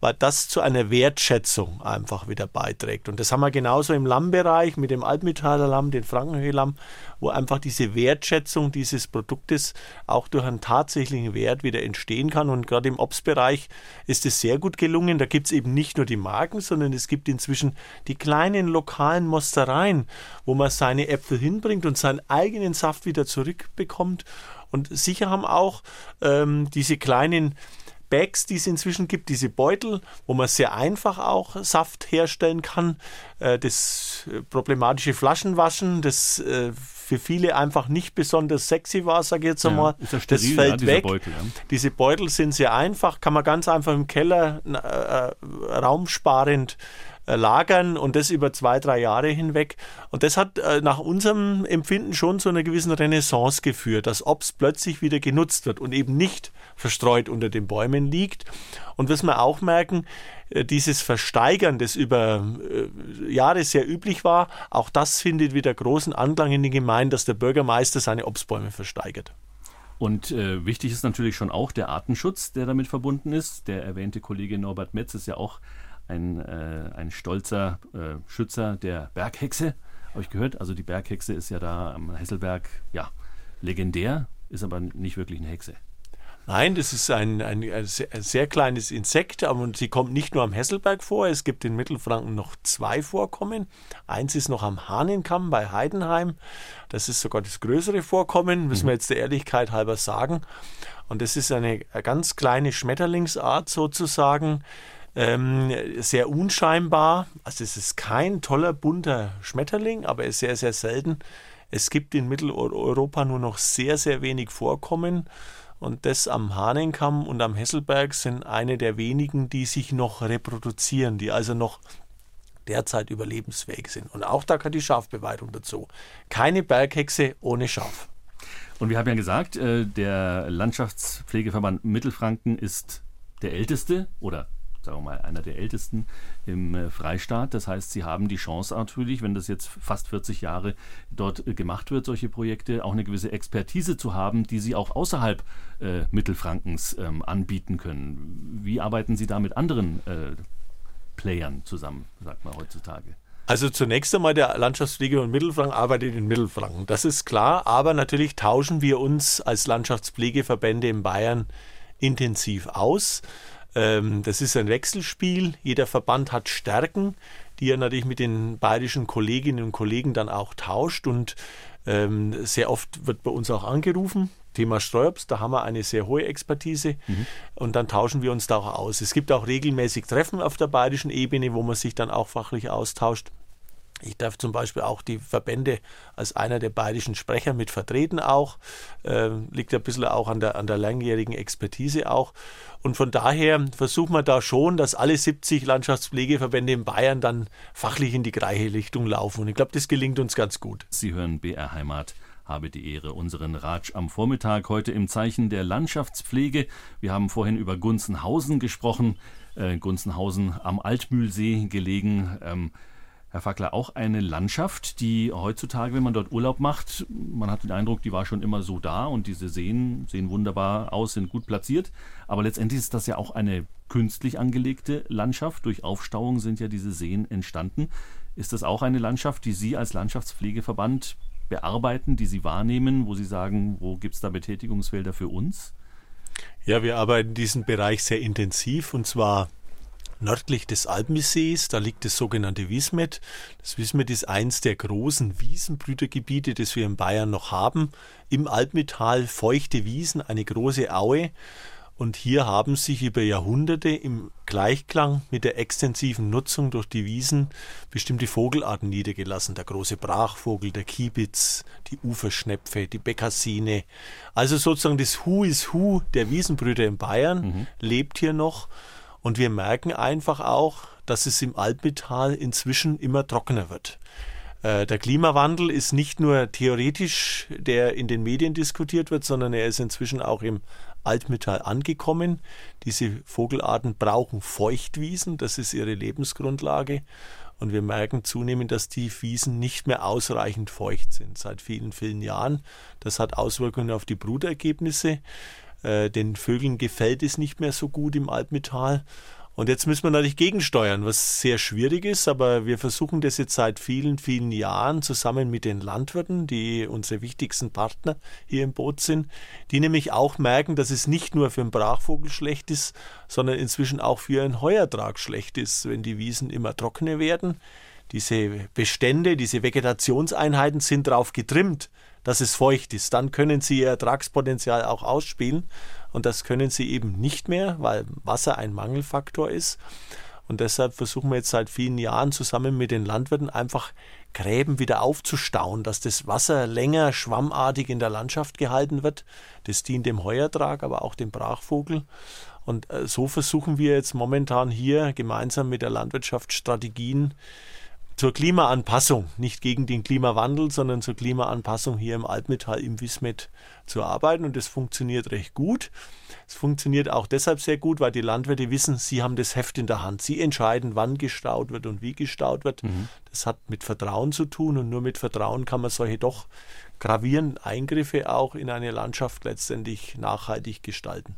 weil das zu einer Wertschätzung einfach wieder beiträgt. Und das haben wir genauso im Lammbereich mit dem Altmetaller Lamm, den Frankenhöhe-Lamm, wo einfach diese Wertschätzung dieses Produktes auch durch einen tatsächlichen Wert wieder entstehen kann. Und gerade im Obstbereich ist es sehr gut gelungen. Da gibt es eben nicht nur die Marken, sondern es gibt inzwischen die kleinen lokalen Mostereien, wo man seine Äpfel hinbringt und seinen eigenen Saft wieder zurückbekommt. Und sicher haben auch ähm, diese kleinen Bags, die es inzwischen gibt, diese Beutel, wo man sehr einfach auch Saft herstellen kann. Äh, das äh, problematische Flaschenwaschen, das äh, für viele einfach nicht besonders sexy war, sage ich jetzt einmal. Ja, das, steril, fällt ja, weg. Beutel, ja. Diese Beutel sind sehr einfach, kann man ganz einfach im Keller äh, raumsparend lagern und das über zwei, drei Jahre hinweg. Und das hat äh, nach unserem Empfinden schon zu einer gewissen Renaissance geführt, dass Obst plötzlich wieder genutzt wird und eben nicht verstreut unter den Bäumen liegt. Und was wir auch merken, äh, dieses Versteigern, das über Jahre sehr üblich war, auch das findet wieder großen Anklang in den Gemeinden, dass der Bürgermeister seine Obstbäume versteigert. Und äh, wichtig ist natürlich schon auch der Artenschutz, der damit verbunden ist. Der erwähnte Kollege Norbert Metz ist ja auch ein, äh, ein stolzer äh, Schützer der Berghexe, habe ich gehört. Also die Berghexe ist ja da am Hesselberg, ja, legendär, ist aber nicht wirklich eine Hexe. Nein, das ist ein, ein, ein, sehr, kleines Insekt, aber sie kommt nicht nur am Hesselberg vor. Es gibt in Mittelfranken noch zwei Vorkommen. Eins ist noch am Hahnenkamm bei Heidenheim. Das ist sogar das größere Vorkommen, müssen wir mhm. jetzt der Ehrlichkeit halber sagen. Und das ist eine ganz kleine Schmetterlingsart sozusagen ähm, sehr unscheinbar. Also es ist kein toller bunter Schmetterling, aber er ist sehr, sehr selten. Es gibt in Mitteleuropa nur noch sehr, sehr wenig Vorkommen. Und das am Hahnenkamm und am Hesselberg sind eine der wenigen, die sich noch reproduzieren, die also noch derzeit überlebensfähig sind. Und auch da kann die Schafbeweidung dazu. Keine Berghexe ohne Schaf. Und wir haben ja gesagt, äh, der Landschaftspflegeverband Mittelfranken ist der älteste oder sagen wir mal, einer der ältesten im äh, Freistaat. Das heißt, sie haben die Chance natürlich, wenn das jetzt fast 40 Jahre dort äh, gemacht wird, solche Projekte, auch eine gewisse Expertise zu haben, die sie auch außerhalb äh, Mittelfrankens ähm, anbieten können. Wie arbeiten Sie da mit anderen äh, Playern zusammen, sagt man heutzutage? Also zunächst einmal der Landschaftspflege und Mittelfranken arbeitet in Mittelfranken. Das ist klar, aber natürlich tauschen wir uns als Landschaftspflegeverbände in Bayern intensiv aus. Ähm, das ist ein Wechselspiel. Jeder Verband hat Stärken, die er natürlich mit den bayerischen Kolleginnen und Kollegen dann auch tauscht. Und ähm, sehr oft wird bei uns auch angerufen. Thema Steuerbs, da haben wir eine sehr hohe Expertise mhm. und dann tauschen wir uns da auch aus. Es gibt auch regelmäßig Treffen auf der bayerischen Ebene, wo man sich dann auch fachlich austauscht. Ich darf zum Beispiel auch die Verbände als einer der bayerischen Sprecher mit vertreten auch. Äh, liegt ein bisschen auch an der, an der langjährigen Expertise auch. Und von daher versuchen wir da schon, dass alle 70 Landschaftspflegeverbände in Bayern dann fachlich in die gleiche Richtung laufen. Und ich glaube, das gelingt uns ganz gut. Sie hören BR Heimat habe die Ehre, unseren Ratsch am Vormittag heute im Zeichen der Landschaftspflege. Wir haben vorhin über Gunzenhausen gesprochen. Äh, Gunzenhausen am Altmühlsee gelegen. Ähm, Herr Fackler, auch eine Landschaft, die heutzutage, wenn man dort Urlaub macht, man hat den Eindruck, die war schon immer so da und diese Seen sehen wunderbar aus, sind gut platziert. Aber letztendlich ist das ja auch eine künstlich angelegte Landschaft. Durch Aufstauung sind ja diese Seen entstanden. Ist das auch eine Landschaft, die Sie als Landschaftspflegeverband bearbeiten, die Sie wahrnehmen, wo Sie sagen, wo gibt es da Betätigungsfelder für uns? Ja, wir arbeiten in diesem Bereich sehr intensiv und zwar nördlich des Alpensees. Da liegt das sogenannte Wismet. Das Wismet ist eins der großen Wiesenbrütergebiete, das wir in Bayern noch haben. Im Alpmetall feuchte Wiesen, eine große Aue. Und hier haben sich über Jahrhunderte im Gleichklang mit der extensiven Nutzung durch die Wiesen bestimmte Vogelarten niedergelassen. Der große Brachvogel, der Kiebitz, die Uferschnepfe, die Bekassine. Also sozusagen das Who is Who der Wiesenbrüder in Bayern mhm. lebt hier noch. Und wir merken einfach auch, dass es im Altmetall inzwischen immer trockener wird. Äh, der Klimawandel ist nicht nur theoretisch, der in den Medien diskutiert wird, sondern er ist inzwischen auch im Altmetall angekommen. Diese Vogelarten brauchen Feuchtwiesen, das ist ihre Lebensgrundlage. Und wir merken zunehmend, dass die Wiesen nicht mehr ausreichend feucht sind seit vielen, vielen Jahren. Das hat Auswirkungen auf die Brutergebnisse. Äh, den Vögeln gefällt es nicht mehr so gut im Altmetall. Und jetzt müssen wir natürlich gegensteuern, was sehr schwierig ist, aber wir versuchen das jetzt seit vielen, vielen Jahren zusammen mit den Landwirten, die unsere wichtigsten Partner hier im Boot sind, die nämlich auch merken, dass es nicht nur für den Brachvogel schlecht ist, sondern inzwischen auch für einen Heuertrag schlecht ist, wenn die Wiesen immer trockener werden. Diese Bestände, diese Vegetationseinheiten sind darauf getrimmt, dass es feucht ist. Dann können sie ihr Ertragspotenzial auch ausspielen. Und das können sie eben nicht mehr, weil Wasser ein Mangelfaktor ist. Und deshalb versuchen wir jetzt seit vielen Jahren zusammen mit den Landwirten einfach Gräben wieder aufzustauen, dass das Wasser länger schwammartig in der Landschaft gehalten wird. Das dient dem Heuertrag, aber auch dem Brachvogel. Und äh, so versuchen wir jetzt momentan hier gemeinsam mit der Landwirtschaft Strategien zur Klimaanpassung, nicht gegen den Klimawandel, sondern zur Klimaanpassung hier im Altmetall im Wismet zu arbeiten. Und das funktioniert recht gut. Es funktioniert auch deshalb sehr gut, weil die Landwirte wissen, sie haben das Heft in der Hand. Sie entscheiden, wann gestaut wird und wie gestaut wird. Mhm. Das hat mit Vertrauen zu tun und nur mit Vertrauen kann man solche doch gravierenden Eingriffe auch in eine Landschaft letztendlich nachhaltig gestalten.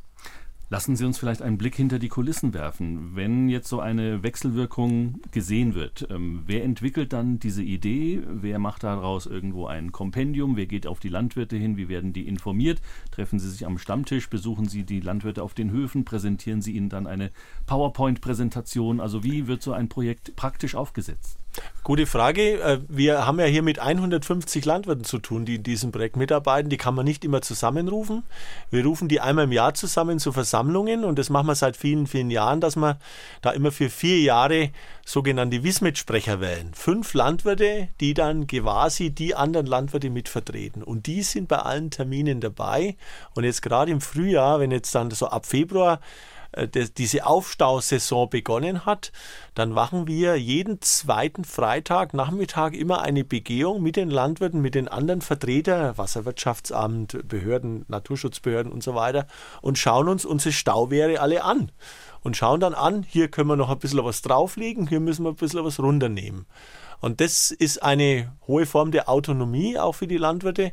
Lassen Sie uns vielleicht einen Blick hinter die Kulissen werfen. Wenn jetzt so eine Wechselwirkung gesehen wird, ähm, wer entwickelt dann diese Idee? Wer macht daraus irgendwo ein Kompendium? Wer geht auf die Landwirte hin? Wie werden die informiert? Treffen Sie sich am Stammtisch? Besuchen Sie die Landwirte auf den Höfen? Präsentieren Sie ihnen dann eine PowerPoint-Präsentation? Also wie wird so ein Projekt praktisch aufgesetzt? Gute Frage. Äh, wir haben ja hier mit 150 Landwirten zu tun, die in diesem Projekt mitarbeiten. Die kann man nicht immer zusammenrufen. Wir rufen die einmal im Jahr zusammen zu Versammlungen und das machen wir seit vielen, vielen Jahren, dass wir da immer für vier Jahre sogenannte Wismit-Sprecher wählen. Fünf Landwirte, die dann quasi die anderen Landwirte mit vertreten. Und die sind bei allen Terminen dabei. Und jetzt gerade im Frühjahr, wenn jetzt dann so ab Februar diese Aufstausaison begonnen hat, dann machen wir jeden zweiten Freitag Nachmittag immer eine Begehung mit den Landwirten, mit den anderen Vertretern, Wasserwirtschaftsamt, Behörden, Naturschutzbehörden und so weiter und schauen uns unsere Stauwehre alle an und schauen dann an, hier können wir noch ein bisschen was drauflegen, hier müssen wir ein bisschen was runternehmen. Und das ist eine hohe Form der Autonomie auch für die Landwirte.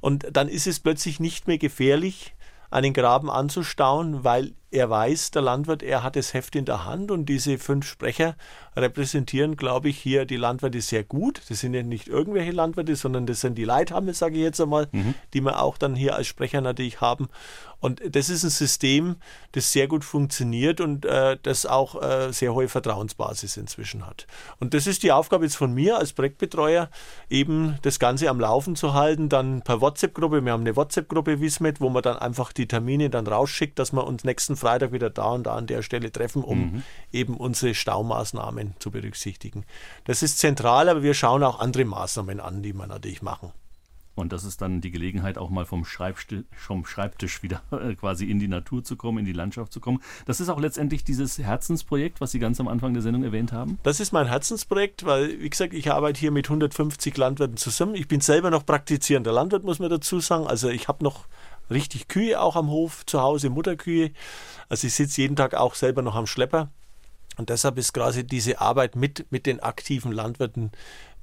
Und dann ist es plötzlich nicht mehr gefährlich, einen Graben anzustauen, weil er weiß, der Landwirt, er hat das Heft in der Hand und diese fünf Sprecher repräsentieren, glaube ich, hier die Landwirte sehr gut. Das sind ja nicht irgendwelche Landwirte, sondern das sind die Leithammel, sage ich jetzt einmal, mhm. die wir auch dann hier als Sprecher natürlich haben. Und das ist ein System, das sehr gut funktioniert und äh, das auch äh, sehr hohe Vertrauensbasis inzwischen hat. Und das ist die Aufgabe jetzt von mir als Projektbetreuer, eben das Ganze am Laufen zu halten, dann per WhatsApp-Gruppe. Wir haben eine WhatsApp-Gruppe Wismet, wo man dann einfach die Termine dann rausschickt, dass wir uns nächsten Freitag wieder da und da an der Stelle treffen, um mhm. eben unsere Staumaßnahmen zu berücksichtigen. Das ist zentral, aber wir schauen auch andere Maßnahmen an, die wir natürlich machen. Und das ist dann die Gelegenheit, auch mal vom Schreibtisch, vom Schreibtisch wieder quasi in die Natur zu kommen, in die Landschaft zu kommen. Das ist auch letztendlich dieses Herzensprojekt, was Sie ganz am Anfang der Sendung erwähnt haben. Das ist mein Herzensprojekt, weil, wie gesagt, ich arbeite hier mit 150 Landwirten zusammen. Ich bin selber noch praktizierender Landwirt, muss man dazu sagen. Also ich habe noch richtig Kühe auch am Hof zu Hause, Mutterkühe. Also ich sitze jeden Tag auch selber noch am Schlepper. Und deshalb ist quasi diese Arbeit mit, mit den aktiven Landwirten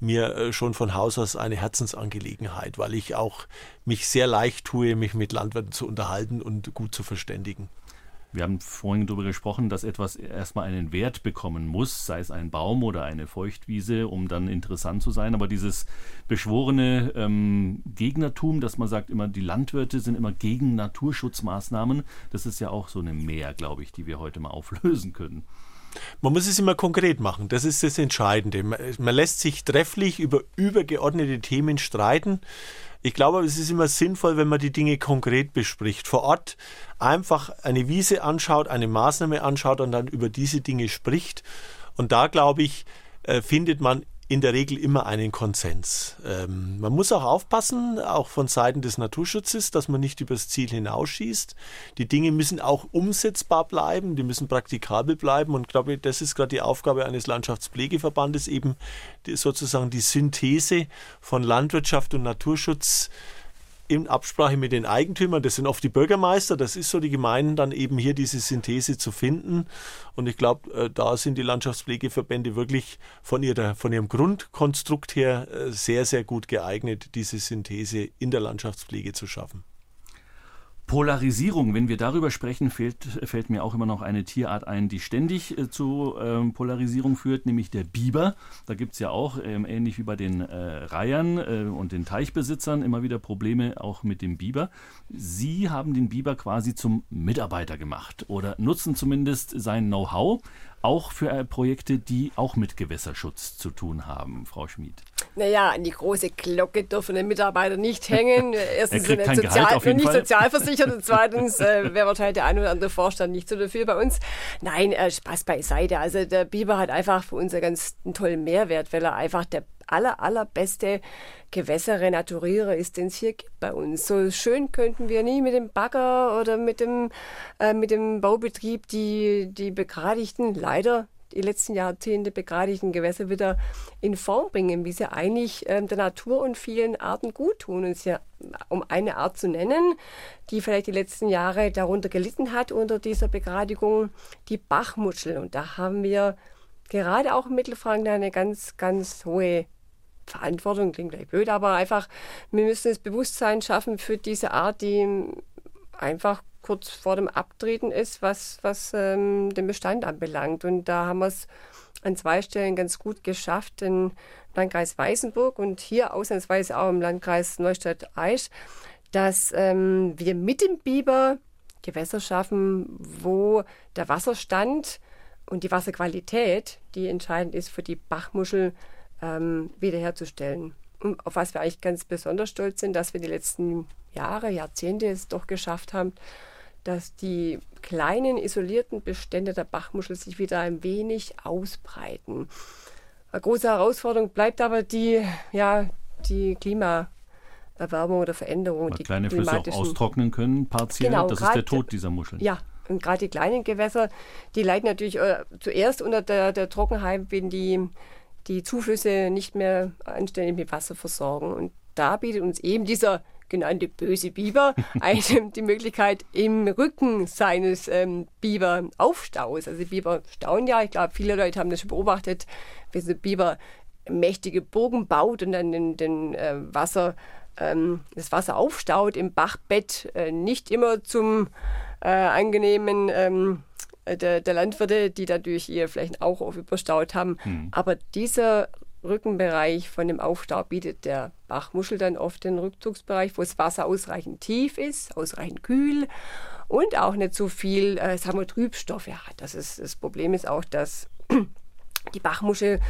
mir äh, schon von Haus aus eine Herzensangelegenheit, weil ich auch mich sehr leicht tue, mich mit Landwirten zu unterhalten und gut zu verständigen. Wir haben vorhin darüber gesprochen, dass etwas erstmal einen Wert bekommen muss, sei es ein Baum oder eine Feuchtwiese, um dann interessant zu sein. Aber dieses beschworene ähm, Gegnertum, dass man sagt, immer die Landwirte sind immer gegen Naturschutzmaßnahmen, das ist ja auch so eine Mehr, glaube ich, die wir heute mal auflösen können. Man muss es immer konkret machen, das ist das Entscheidende. Man lässt sich trefflich über übergeordnete Themen streiten. Ich glaube, es ist immer sinnvoll, wenn man die Dinge konkret bespricht. Vor Ort einfach eine Wiese anschaut, eine Maßnahme anschaut und dann über diese Dinge spricht. Und da, glaube ich, äh, findet man in der Regel immer einen Konsens. Ähm, man muss auch aufpassen, auch von Seiten des Naturschutzes, dass man nicht übers Ziel hinausschießt. Die Dinge müssen auch umsetzbar bleiben, die müssen praktikabel bleiben und ich glaube, das ist gerade die Aufgabe eines Landschaftspflegeverbandes, eben die, sozusagen die Synthese von Landwirtschaft und Naturschutz in Absprache mit den Eigentümern, das sind oft die Bürgermeister, das ist so die Gemeinden, dann eben hier diese Synthese zu finden. Und ich glaube, äh, da sind die Landschaftspflegeverbände wirklich von, ihrer, von ihrem Grundkonstrukt her äh, sehr, sehr gut geeignet, diese Synthese in der Landschaftspflege zu schaffen. Polarisierung, wenn wir darüber sprechen, fällt, fällt mir auch immer noch eine Tierart ein, die ständig äh, zu ähm, Polarisierung führt, nämlich der Biber. Da gibt es ja auch, ähm, ähnlich wie bei den äh, Reihern äh, und den Teichbesitzern, immer wieder Probleme auch mit dem Biber. Sie haben den Biber quasi zum Mitarbeiter gemacht oder nutzen zumindest sein Know-how auch für äh, Projekte, die auch mit Gewässerschutz zu tun haben, Frau Schmid. Naja, an die große Glocke dürfen die Mitarbeiter nicht hängen. Erstens sind sie sozial, nicht sozialversichert und zweitens äh, wäre wahrscheinlich der ein oder andere Vorstand nicht so dafür bei uns. Nein, äh, Spaß beiseite. Also der Biber hat einfach für uns einen ganz tollen Mehrwert, weil er einfach der aller, allerbeste Gewässerrenaturierer ist, den es hier gibt bei uns. So schön könnten wir nie mit dem Bagger oder mit dem, äh, mit dem Baubetrieb die, die begradigten, leider die letzten Jahrzehnte begradigten Gewässer wieder in Form bringen, wie sie eigentlich äh, der Natur und vielen Arten gut tun. Und ja, um eine Art zu nennen, die vielleicht die letzten Jahre darunter gelitten hat unter dieser Begradigung, die Bachmuschel. Und da haben wir gerade auch in Mittelfranken eine ganz, ganz hohe Verantwortung, klingt gleich blöd, aber einfach, wir müssen das Bewusstsein schaffen für diese Art, die einfach kurz vor dem Abtreten ist, was, was ähm, den Bestand anbelangt. Und da haben wir es an zwei Stellen ganz gut geschafft, im Landkreis Weißenburg und hier ausnahmsweise auch im Landkreis Neustadt-Aisch, dass ähm, wir mit dem Biber Gewässer schaffen, wo der Wasserstand und die Wasserqualität, die entscheidend ist für die Bachmuschel, ähm, wiederherzustellen. Und auf was wir eigentlich ganz besonders stolz sind, dass wir die letzten Jahre, Jahrzehnte es doch geschafft haben, dass die kleinen isolierten Bestände der Bachmuschel sich wieder ein wenig ausbreiten. Eine große Herausforderung bleibt aber die, ja, die Klimaerwärmung oder Veränderung. Weil die kleine Flüsse auch austrocknen können, partiell. Genau, das ist der Tod dieser Muscheln. Ja, und gerade die kleinen Gewässer, die leiden natürlich äh, zuerst unter der, der Trockenheit, wenn die die Zuflüsse nicht mehr anständig mit Wasser versorgen. Und da bietet uns eben dieser genannte böse Biber einem die Möglichkeit im Rücken seines ähm, Biberaufstaus. Also Biber stauen ja, ich glaube, viele Leute haben das schon beobachtet, wie so Biber mächtige Burgen baut und dann den, den äh, Wasser, ähm, das Wasser aufstaut im Bachbett, äh, nicht immer zum äh, angenehmen ähm, äh, der, der, Landwirte, die dadurch ihre Flächen auch überstaut haben. Mhm. Aber dieser Rückenbereich von dem Aufstau bietet der Bachmuschel dann oft den Rückzugsbereich, wo das Wasser ausreichend tief ist, ausreichend kühl und auch nicht so viel, äh, sagen wir, Trübstoffe hat. Das, ist, das Problem ist auch, dass die Bachmuschel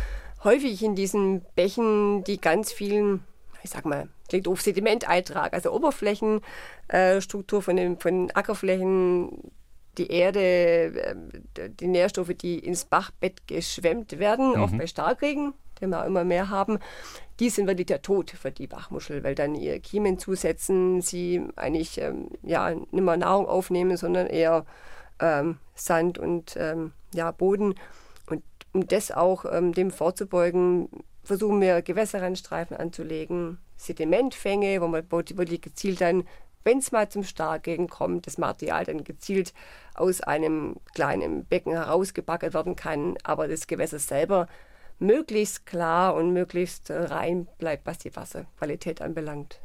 häufig in diesen Bächen, die ganz vielen, ich sag mal, klingt auf Sedimenteintrag, also Oberflächenstruktur äh, von den, von den Ackerflächen die Erde, ähm, die Nährstoffe, die ins Bachbett geschwemmt werden, mhm. auch bei Starkregen, den wir auch immer mehr haben, die sind wirklich der Tod für die Bachmuschel, weil dann ihr Kiemen zusetzen, sie eigentlich ähm, ja, nicht mehr Nahrung aufnehmen, sondern eher ähm, Sand und ähm, ja, Boden. Und um das auch ähm, dem vorzubeugen, versuchen wir Gewässerrandstreifen anzulegen, Sedimentfänge, wo man wirklich gezielt dann wenn es mal zum Starkregen kommt, das Material dann gezielt aus einem kleinen Becken herausgebackert werden kann, aber das Gewässer selber möglichst klar und möglichst rein bleibt, was die Wasserqualität anbelangt.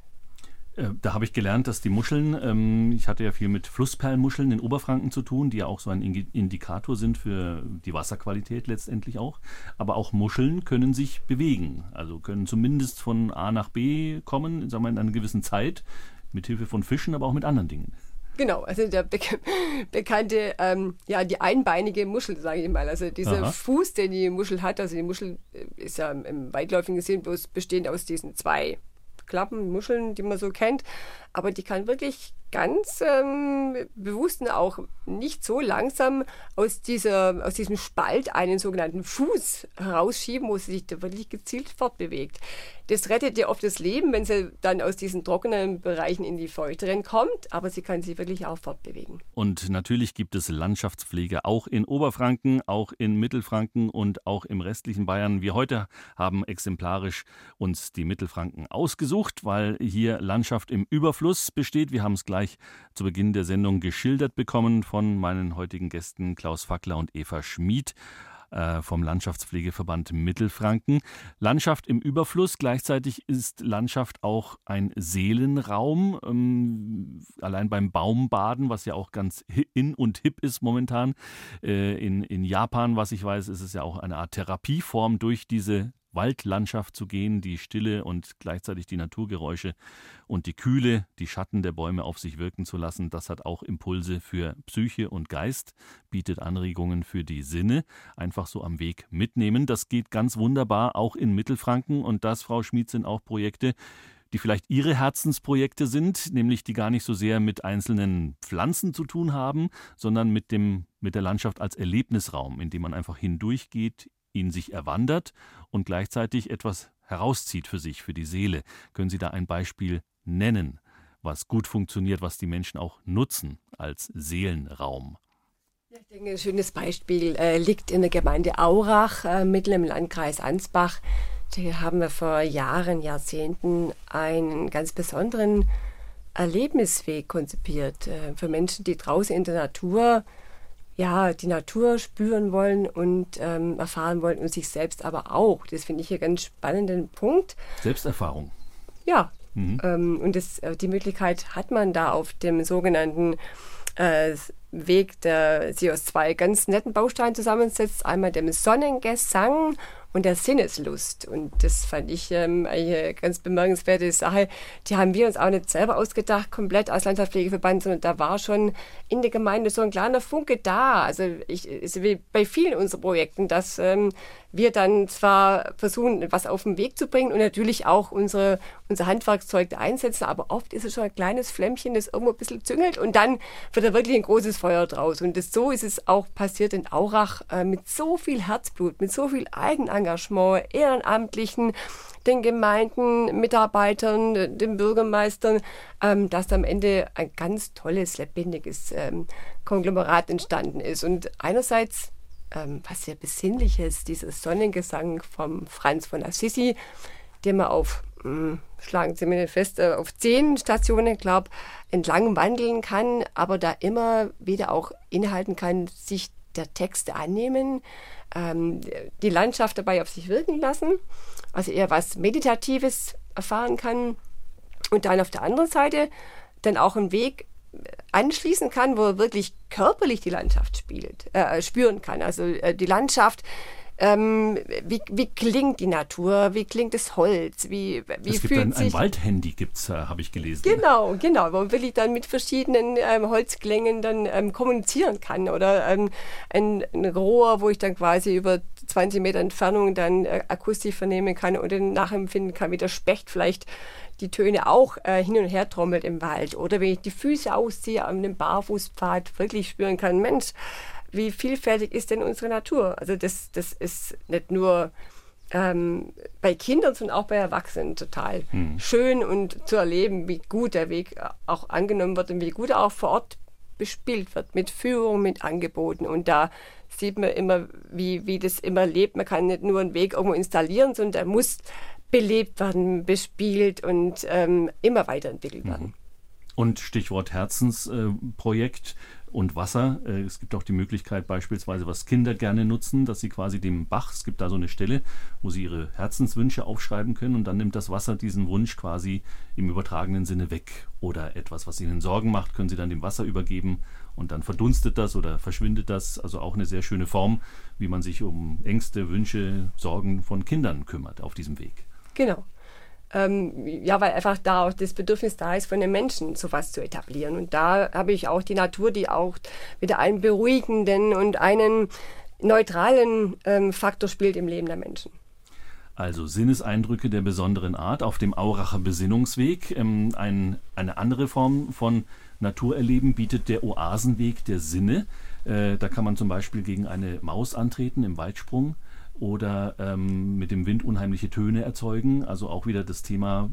Äh, da habe ich gelernt, dass die Muscheln, ähm, ich hatte ja viel mit Flussperlmuscheln in Oberfranken zu tun, die ja auch so ein Indikator sind für die Wasserqualität letztendlich auch. Aber auch Muscheln können sich bewegen, also können zumindest von A nach B kommen, sagen wir in einer gewissen Zeit mit Hilfe von Fischen, aber auch mit anderen Dingen. Genau, also der be bekannte, ähm, ja, die einbeinige Muschel, sage ich mal. Also dieser Aha. Fuß, den die Muschel hat, also die Muschel äh, ist ja im weitläufigen Sinn bloß bestehend aus diesen zwei Klappen, Muscheln, die man so kennt. Aber die kann wirklich ganz ähm, bewusst und auch nicht so langsam aus, dieser, aus diesem Spalt einen sogenannten Fuß herausschieben, wo sie sich da wirklich gezielt fortbewegt. Das rettet ihr oft das Leben, wenn sie dann aus diesen trockenen Bereichen in die feuchteren kommt, aber sie kann sich wirklich auch fortbewegen. Und natürlich gibt es Landschaftspflege auch in Oberfranken, auch in Mittelfranken und auch im restlichen Bayern. Wir heute haben exemplarisch uns die Mittelfranken ausgesucht, weil hier Landschaft im Überfluss besteht. Wir haben es gleich zu Beginn der Sendung geschildert bekommen von meinen heutigen Gästen Klaus Fackler und Eva Schmid. Äh, vom Landschaftspflegeverband Mittelfranken. Landschaft im Überfluss. Gleichzeitig ist Landschaft auch ein Seelenraum. Ähm, allein beim Baumbaden, was ja auch ganz in und hip ist momentan. Äh, in, in Japan, was ich weiß, ist es ja auch eine Art Therapieform durch diese Waldlandschaft zu gehen, die Stille und gleichzeitig die Naturgeräusche und die Kühle, die Schatten der Bäume auf sich wirken zu lassen, das hat auch Impulse für Psyche und Geist, bietet Anregungen für die Sinne, einfach so am Weg mitnehmen. Das geht ganz wunderbar auch in Mittelfranken und das, Frau Schmid, sind auch Projekte, die vielleicht Ihre Herzensprojekte sind, nämlich die gar nicht so sehr mit einzelnen Pflanzen zu tun haben, sondern mit dem mit der Landschaft als Erlebnisraum, in dem man einfach hindurchgeht, ihn sich erwandert und gleichzeitig etwas herauszieht für sich, für die Seele. Können Sie da ein Beispiel nennen, was gut funktioniert, was die Menschen auch nutzen als Seelenraum? Ich denke, ein schönes Beispiel äh, liegt in der Gemeinde Aurach, äh, mitten im Landkreis Ansbach. Hier haben wir vor Jahren, Jahrzehnten einen ganz besonderen Erlebnisweg konzipiert äh, für Menschen, die draußen in der Natur ja, die Natur spüren wollen und ähm, erfahren wollen und sich selbst aber auch. Das finde ich hier ganz spannenden Punkt. Selbsterfahrung. Ja. Mhm. Ähm, und das, äh, die Möglichkeit hat man da auf dem sogenannten äh, Weg, der sich aus zwei ganz netten Bausteinen zusammensetzt. Einmal dem Sonnengesang und der Sinneslust. Und das fand ich ähm, eine ganz bemerkenswerte Sache. Die haben wir uns auch nicht selber ausgedacht, komplett als Landschaftspflegeverband, sondern da war schon in der Gemeinde so ein kleiner Funke da. Also ich, ist wie bei vielen unserer Projekten, dass ähm, wir dann zwar versuchen, was auf den Weg zu bringen und natürlich auch unsere, unser Handwerkszeug einsetzen, aber oft ist es schon ein kleines Flämmchen, das irgendwo ein bisschen züngelt und dann wird da wirklich ein großes Feuer draus. Und das, so ist es auch passiert in Aurach äh, mit so viel Herzblut, mit so viel Eigenengagement, Ehrenamtlichen, den Gemeinden, Mitarbeitern, den Bürgermeistern, ähm, dass am Ende ein ganz tolles, lebendiges ähm, Konglomerat entstanden ist. Und einerseits ähm, was sehr Besinnliches, dieses Sonnengesang vom Franz von Assisi, den man auf, mh, hm, schlagen Sie mir fest, äh, auf zehn Stationen, glaube entlang wandeln kann, aber da immer wieder auch innehalten kann, sich der Texte annehmen, ähm, die Landschaft dabei auf sich wirken lassen, also eher was Meditatives erfahren kann und dann auf der anderen Seite dann auch einen Weg anschließen kann, wo er wirklich körperlich die Landschaft spielt, äh, spüren kann. Also äh, die Landschaft, ähm, wie, wie klingt die Natur, wie klingt das Holz, wie, wie es gibt fühlt ein, sich... ein Waldhandy, gibt's, äh, habe ich gelesen. Genau, genau, wo man wirklich dann mit verschiedenen ähm, Holzklängen dann ähm, kommunizieren kann oder ähm, ein, ein, Rohr, wo ich dann quasi über 20 Meter Entfernung dann äh, akustisch vernehmen kann und dann nachempfinden kann, wie der Specht vielleicht die Töne auch äh, hin und her trommelt im Wald. Oder wenn ich die Füße ausziehe an einem Barfußpfad, wirklich spüren kann, Mensch, wie vielfältig ist denn unsere Natur? Also das, das ist nicht nur ähm, bei Kindern, sondern auch bei Erwachsenen total hm. schön und zu erleben, wie gut der Weg auch angenommen wird und wie gut er auch vor Ort bespielt wird, mit Führung, mit Angeboten. Und da sieht man immer, wie, wie das immer lebt. Man kann nicht nur einen Weg irgendwo installieren, sondern der muss belebt werden, bespielt und ähm, immer weiterentwickelt werden. Mhm. Und Stichwort Herzensprojekt äh, und Wasser. Äh, es gibt auch die Möglichkeit beispielsweise, was Kinder gerne nutzen, dass sie quasi dem Bach, es gibt da so eine Stelle, wo sie ihre Herzenswünsche aufschreiben können und dann nimmt das Wasser diesen Wunsch quasi im übertragenen Sinne weg. Oder etwas, was ihnen Sorgen macht, können sie dann dem Wasser übergeben und dann verdunstet das oder verschwindet das. Also auch eine sehr schöne Form, wie man sich um Ängste, Wünsche, Sorgen von Kindern kümmert auf diesem Weg. Genau. Ähm, ja, weil einfach da auch das Bedürfnis da ist, von den Menschen sowas zu etablieren. Und da habe ich auch die Natur, die auch wieder einen beruhigenden und einen neutralen ähm, Faktor spielt im Leben der Menschen. Also Sinneseindrücke der besonderen Art auf dem Auracher Besinnungsweg. Ähm, ein, eine andere Form von Naturerleben bietet der Oasenweg der Sinne. Äh, da kann man zum Beispiel gegen eine Maus antreten im Weitsprung oder ähm, mit dem Wind unheimliche Töne erzeugen. Also auch wieder das Thema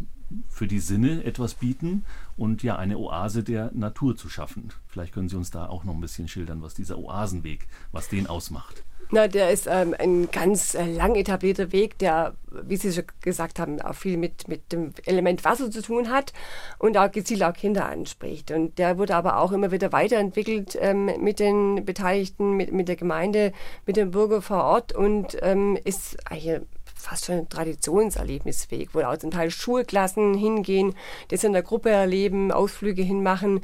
für die Sinne etwas bieten und ja eine Oase der Natur zu schaffen. Vielleicht können Sie uns da auch noch ein bisschen schildern, was dieser Oasenweg, was den ausmacht. Na, der ist ähm, ein ganz äh, lang etablierter Weg, der, wie Sie schon gesagt haben, auch viel mit, mit dem Element Wasser zu tun hat und auch gezielt auch Kinder anspricht. Und der wurde aber auch immer wieder weiterentwickelt ähm, mit den Beteiligten, mit, mit der Gemeinde, mit den Bürgern vor Ort und ähm, ist eigentlich fast schon ein Traditionserlebnisweg, wo auch zum Teil Schulklassen hingehen, das in der Gruppe erleben, Ausflüge hinmachen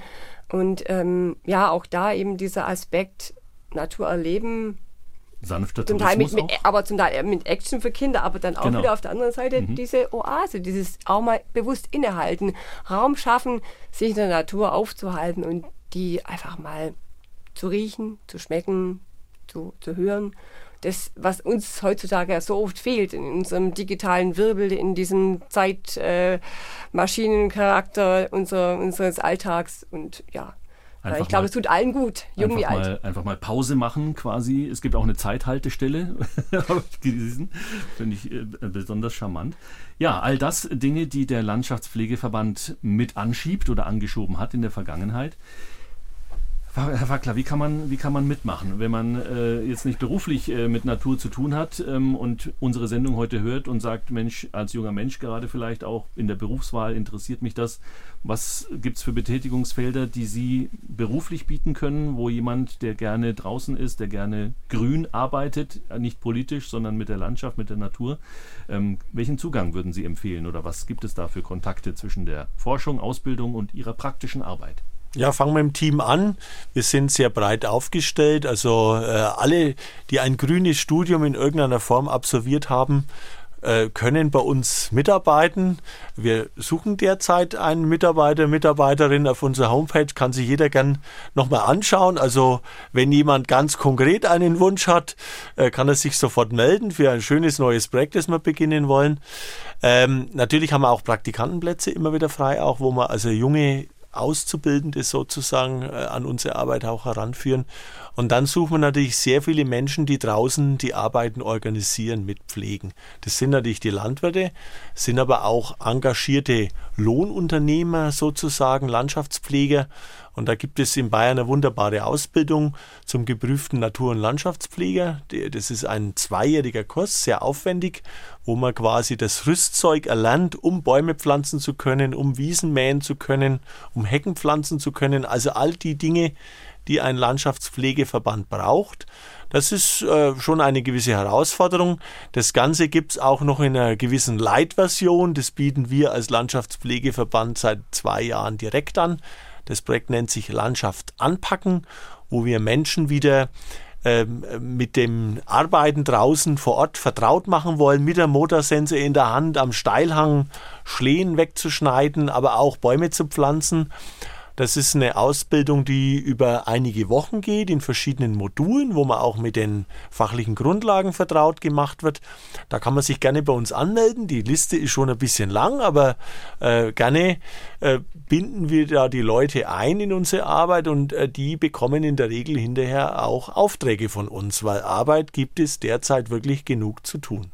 und ähm, ja, auch da eben dieser Aspekt Natur erleben, sanfter zum Teil mit, mit, aber zum Teil mit Action für Kinder, aber dann auch genau. wieder auf der anderen Seite mhm. diese Oase, dieses auch mal bewusst innehalten, Raum schaffen, sich in der Natur aufzuhalten und die einfach mal zu riechen, zu schmecken, zu, zu hören. Das, was uns heutzutage so oft fehlt in unserem digitalen Wirbel, in diesem Zeitmaschinencharakter äh, unser, unseres Alltags. Und ja, Einfach ich glaube, es tut allen gut, jung wie alt. Mal, einfach mal Pause machen quasi. Es gibt auch eine Zeithaltestelle, habe ich gelesen. Finde ich äh, besonders charmant. Ja, all das Dinge, die der Landschaftspflegeverband mit anschiebt oder angeschoben hat in der Vergangenheit. Herr Wackler, wie kann man, wie kann man mitmachen, wenn man äh, jetzt nicht beruflich äh, mit Natur zu tun hat ähm, und unsere Sendung heute hört und sagt, Mensch, als junger Mensch gerade vielleicht auch in der Berufswahl interessiert mich das. Was gibt es für Betätigungsfelder, die Sie beruflich bieten können, wo jemand, der gerne draußen ist, der gerne grün arbeitet, äh, nicht politisch, sondern mit der Landschaft, mit der Natur, ähm, welchen Zugang würden Sie empfehlen oder was gibt es da für Kontakte zwischen der Forschung, Ausbildung und Ihrer praktischen Arbeit? Ja, fangen wir im Team an. Wir sind sehr breit aufgestellt. Also äh, alle, die ein grünes Studium in irgendeiner Form absolviert haben, äh, können bei uns mitarbeiten. Wir suchen derzeit einen Mitarbeiter, Mitarbeiterin auf unserer Homepage, kann sich jeder gern nochmal anschauen. Also wenn jemand ganz konkret einen Wunsch hat, äh, kann er sich sofort melden für ein schönes neues Projekt, das wir beginnen wollen. Ähm, natürlich haben wir auch Praktikantenplätze immer wieder frei, auch wo wir also junge Auszubildende sozusagen äh, an unsere Arbeit auch heranführen. Und dann suchen wir natürlich sehr viele Menschen, die draußen die Arbeiten organisieren, mitpflegen. Das sind natürlich die Landwirte, sind aber auch engagierte Lohnunternehmer sozusagen, Landschaftspfleger und da gibt es in Bayern eine wunderbare Ausbildung zum geprüften Natur- und Landschaftspfleger. Das ist ein zweijähriger Kurs, sehr aufwendig, wo man quasi das Rüstzeug erlernt, um Bäume pflanzen zu können, um Wiesen mähen zu können, um Hecken pflanzen zu können. Also all die Dinge, die ein Landschaftspflegeverband braucht. Das ist äh, schon eine gewisse Herausforderung. Das Ganze gibt es auch noch in einer gewissen Light-Version. Das bieten wir als Landschaftspflegeverband seit zwei Jahren direkt an. Das Projekt nennt sich Landschaft anpacken, wo wir Menschen wieder ähm, mit dem Arbeiten draußen vor Ort vertraut machen wollen, mit der Motorsense in der Hand am Steilhang Schlehen wegzuschneiden, aber auch Bäume zu pflanzen das ist eine Ausbildung, die über einige Wochen geht, in verschiedenen Modulen, wo man auch mit den fachlichen Grundlagen vertraut gemacht wird. Da kann man sich gerne bei uns anmelden. Die Liste ist schon ein bisschen lang, aber äh, gerne äh, binden wir da die Leute ein in unsere Arbeit und äh, die bekommen in der Regel hinterher auch Aufträge von uns, weil Arbeit gibt es derzeit wirklich genug zu tun.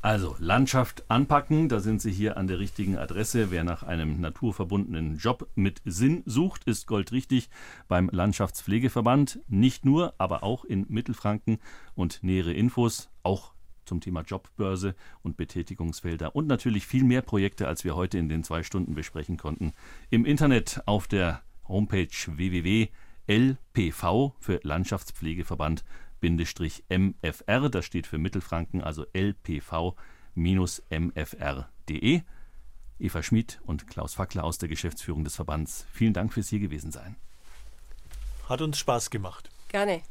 Also Landschaft anpacken, da sind Sie hier an der richtigen Adresse. Wer nach einem naturverbundenen Job mit Sinn sucht, ist goldrichtig beim Landschaftspflegeverband. Nicht nur, aber auch in Mittelfranken und nähere Infos, auch zum Thema Jobbörse und Betätigungsfelder und natürlich viel mehr Projekte, als wir heute in den zwei Stunden besprechen konnten. Im Internet auf der Homepage www.lpv für Landschaftspflegeverband MFR, das steht für Mittelfranken, also lpv-mfr.de. Eva Schmid und Klaus Fackler aus der Geschäftsführung des Verbands, vielen Dank fürs hier gewesen sein. Hat uns Spaß gemacht. Gerne.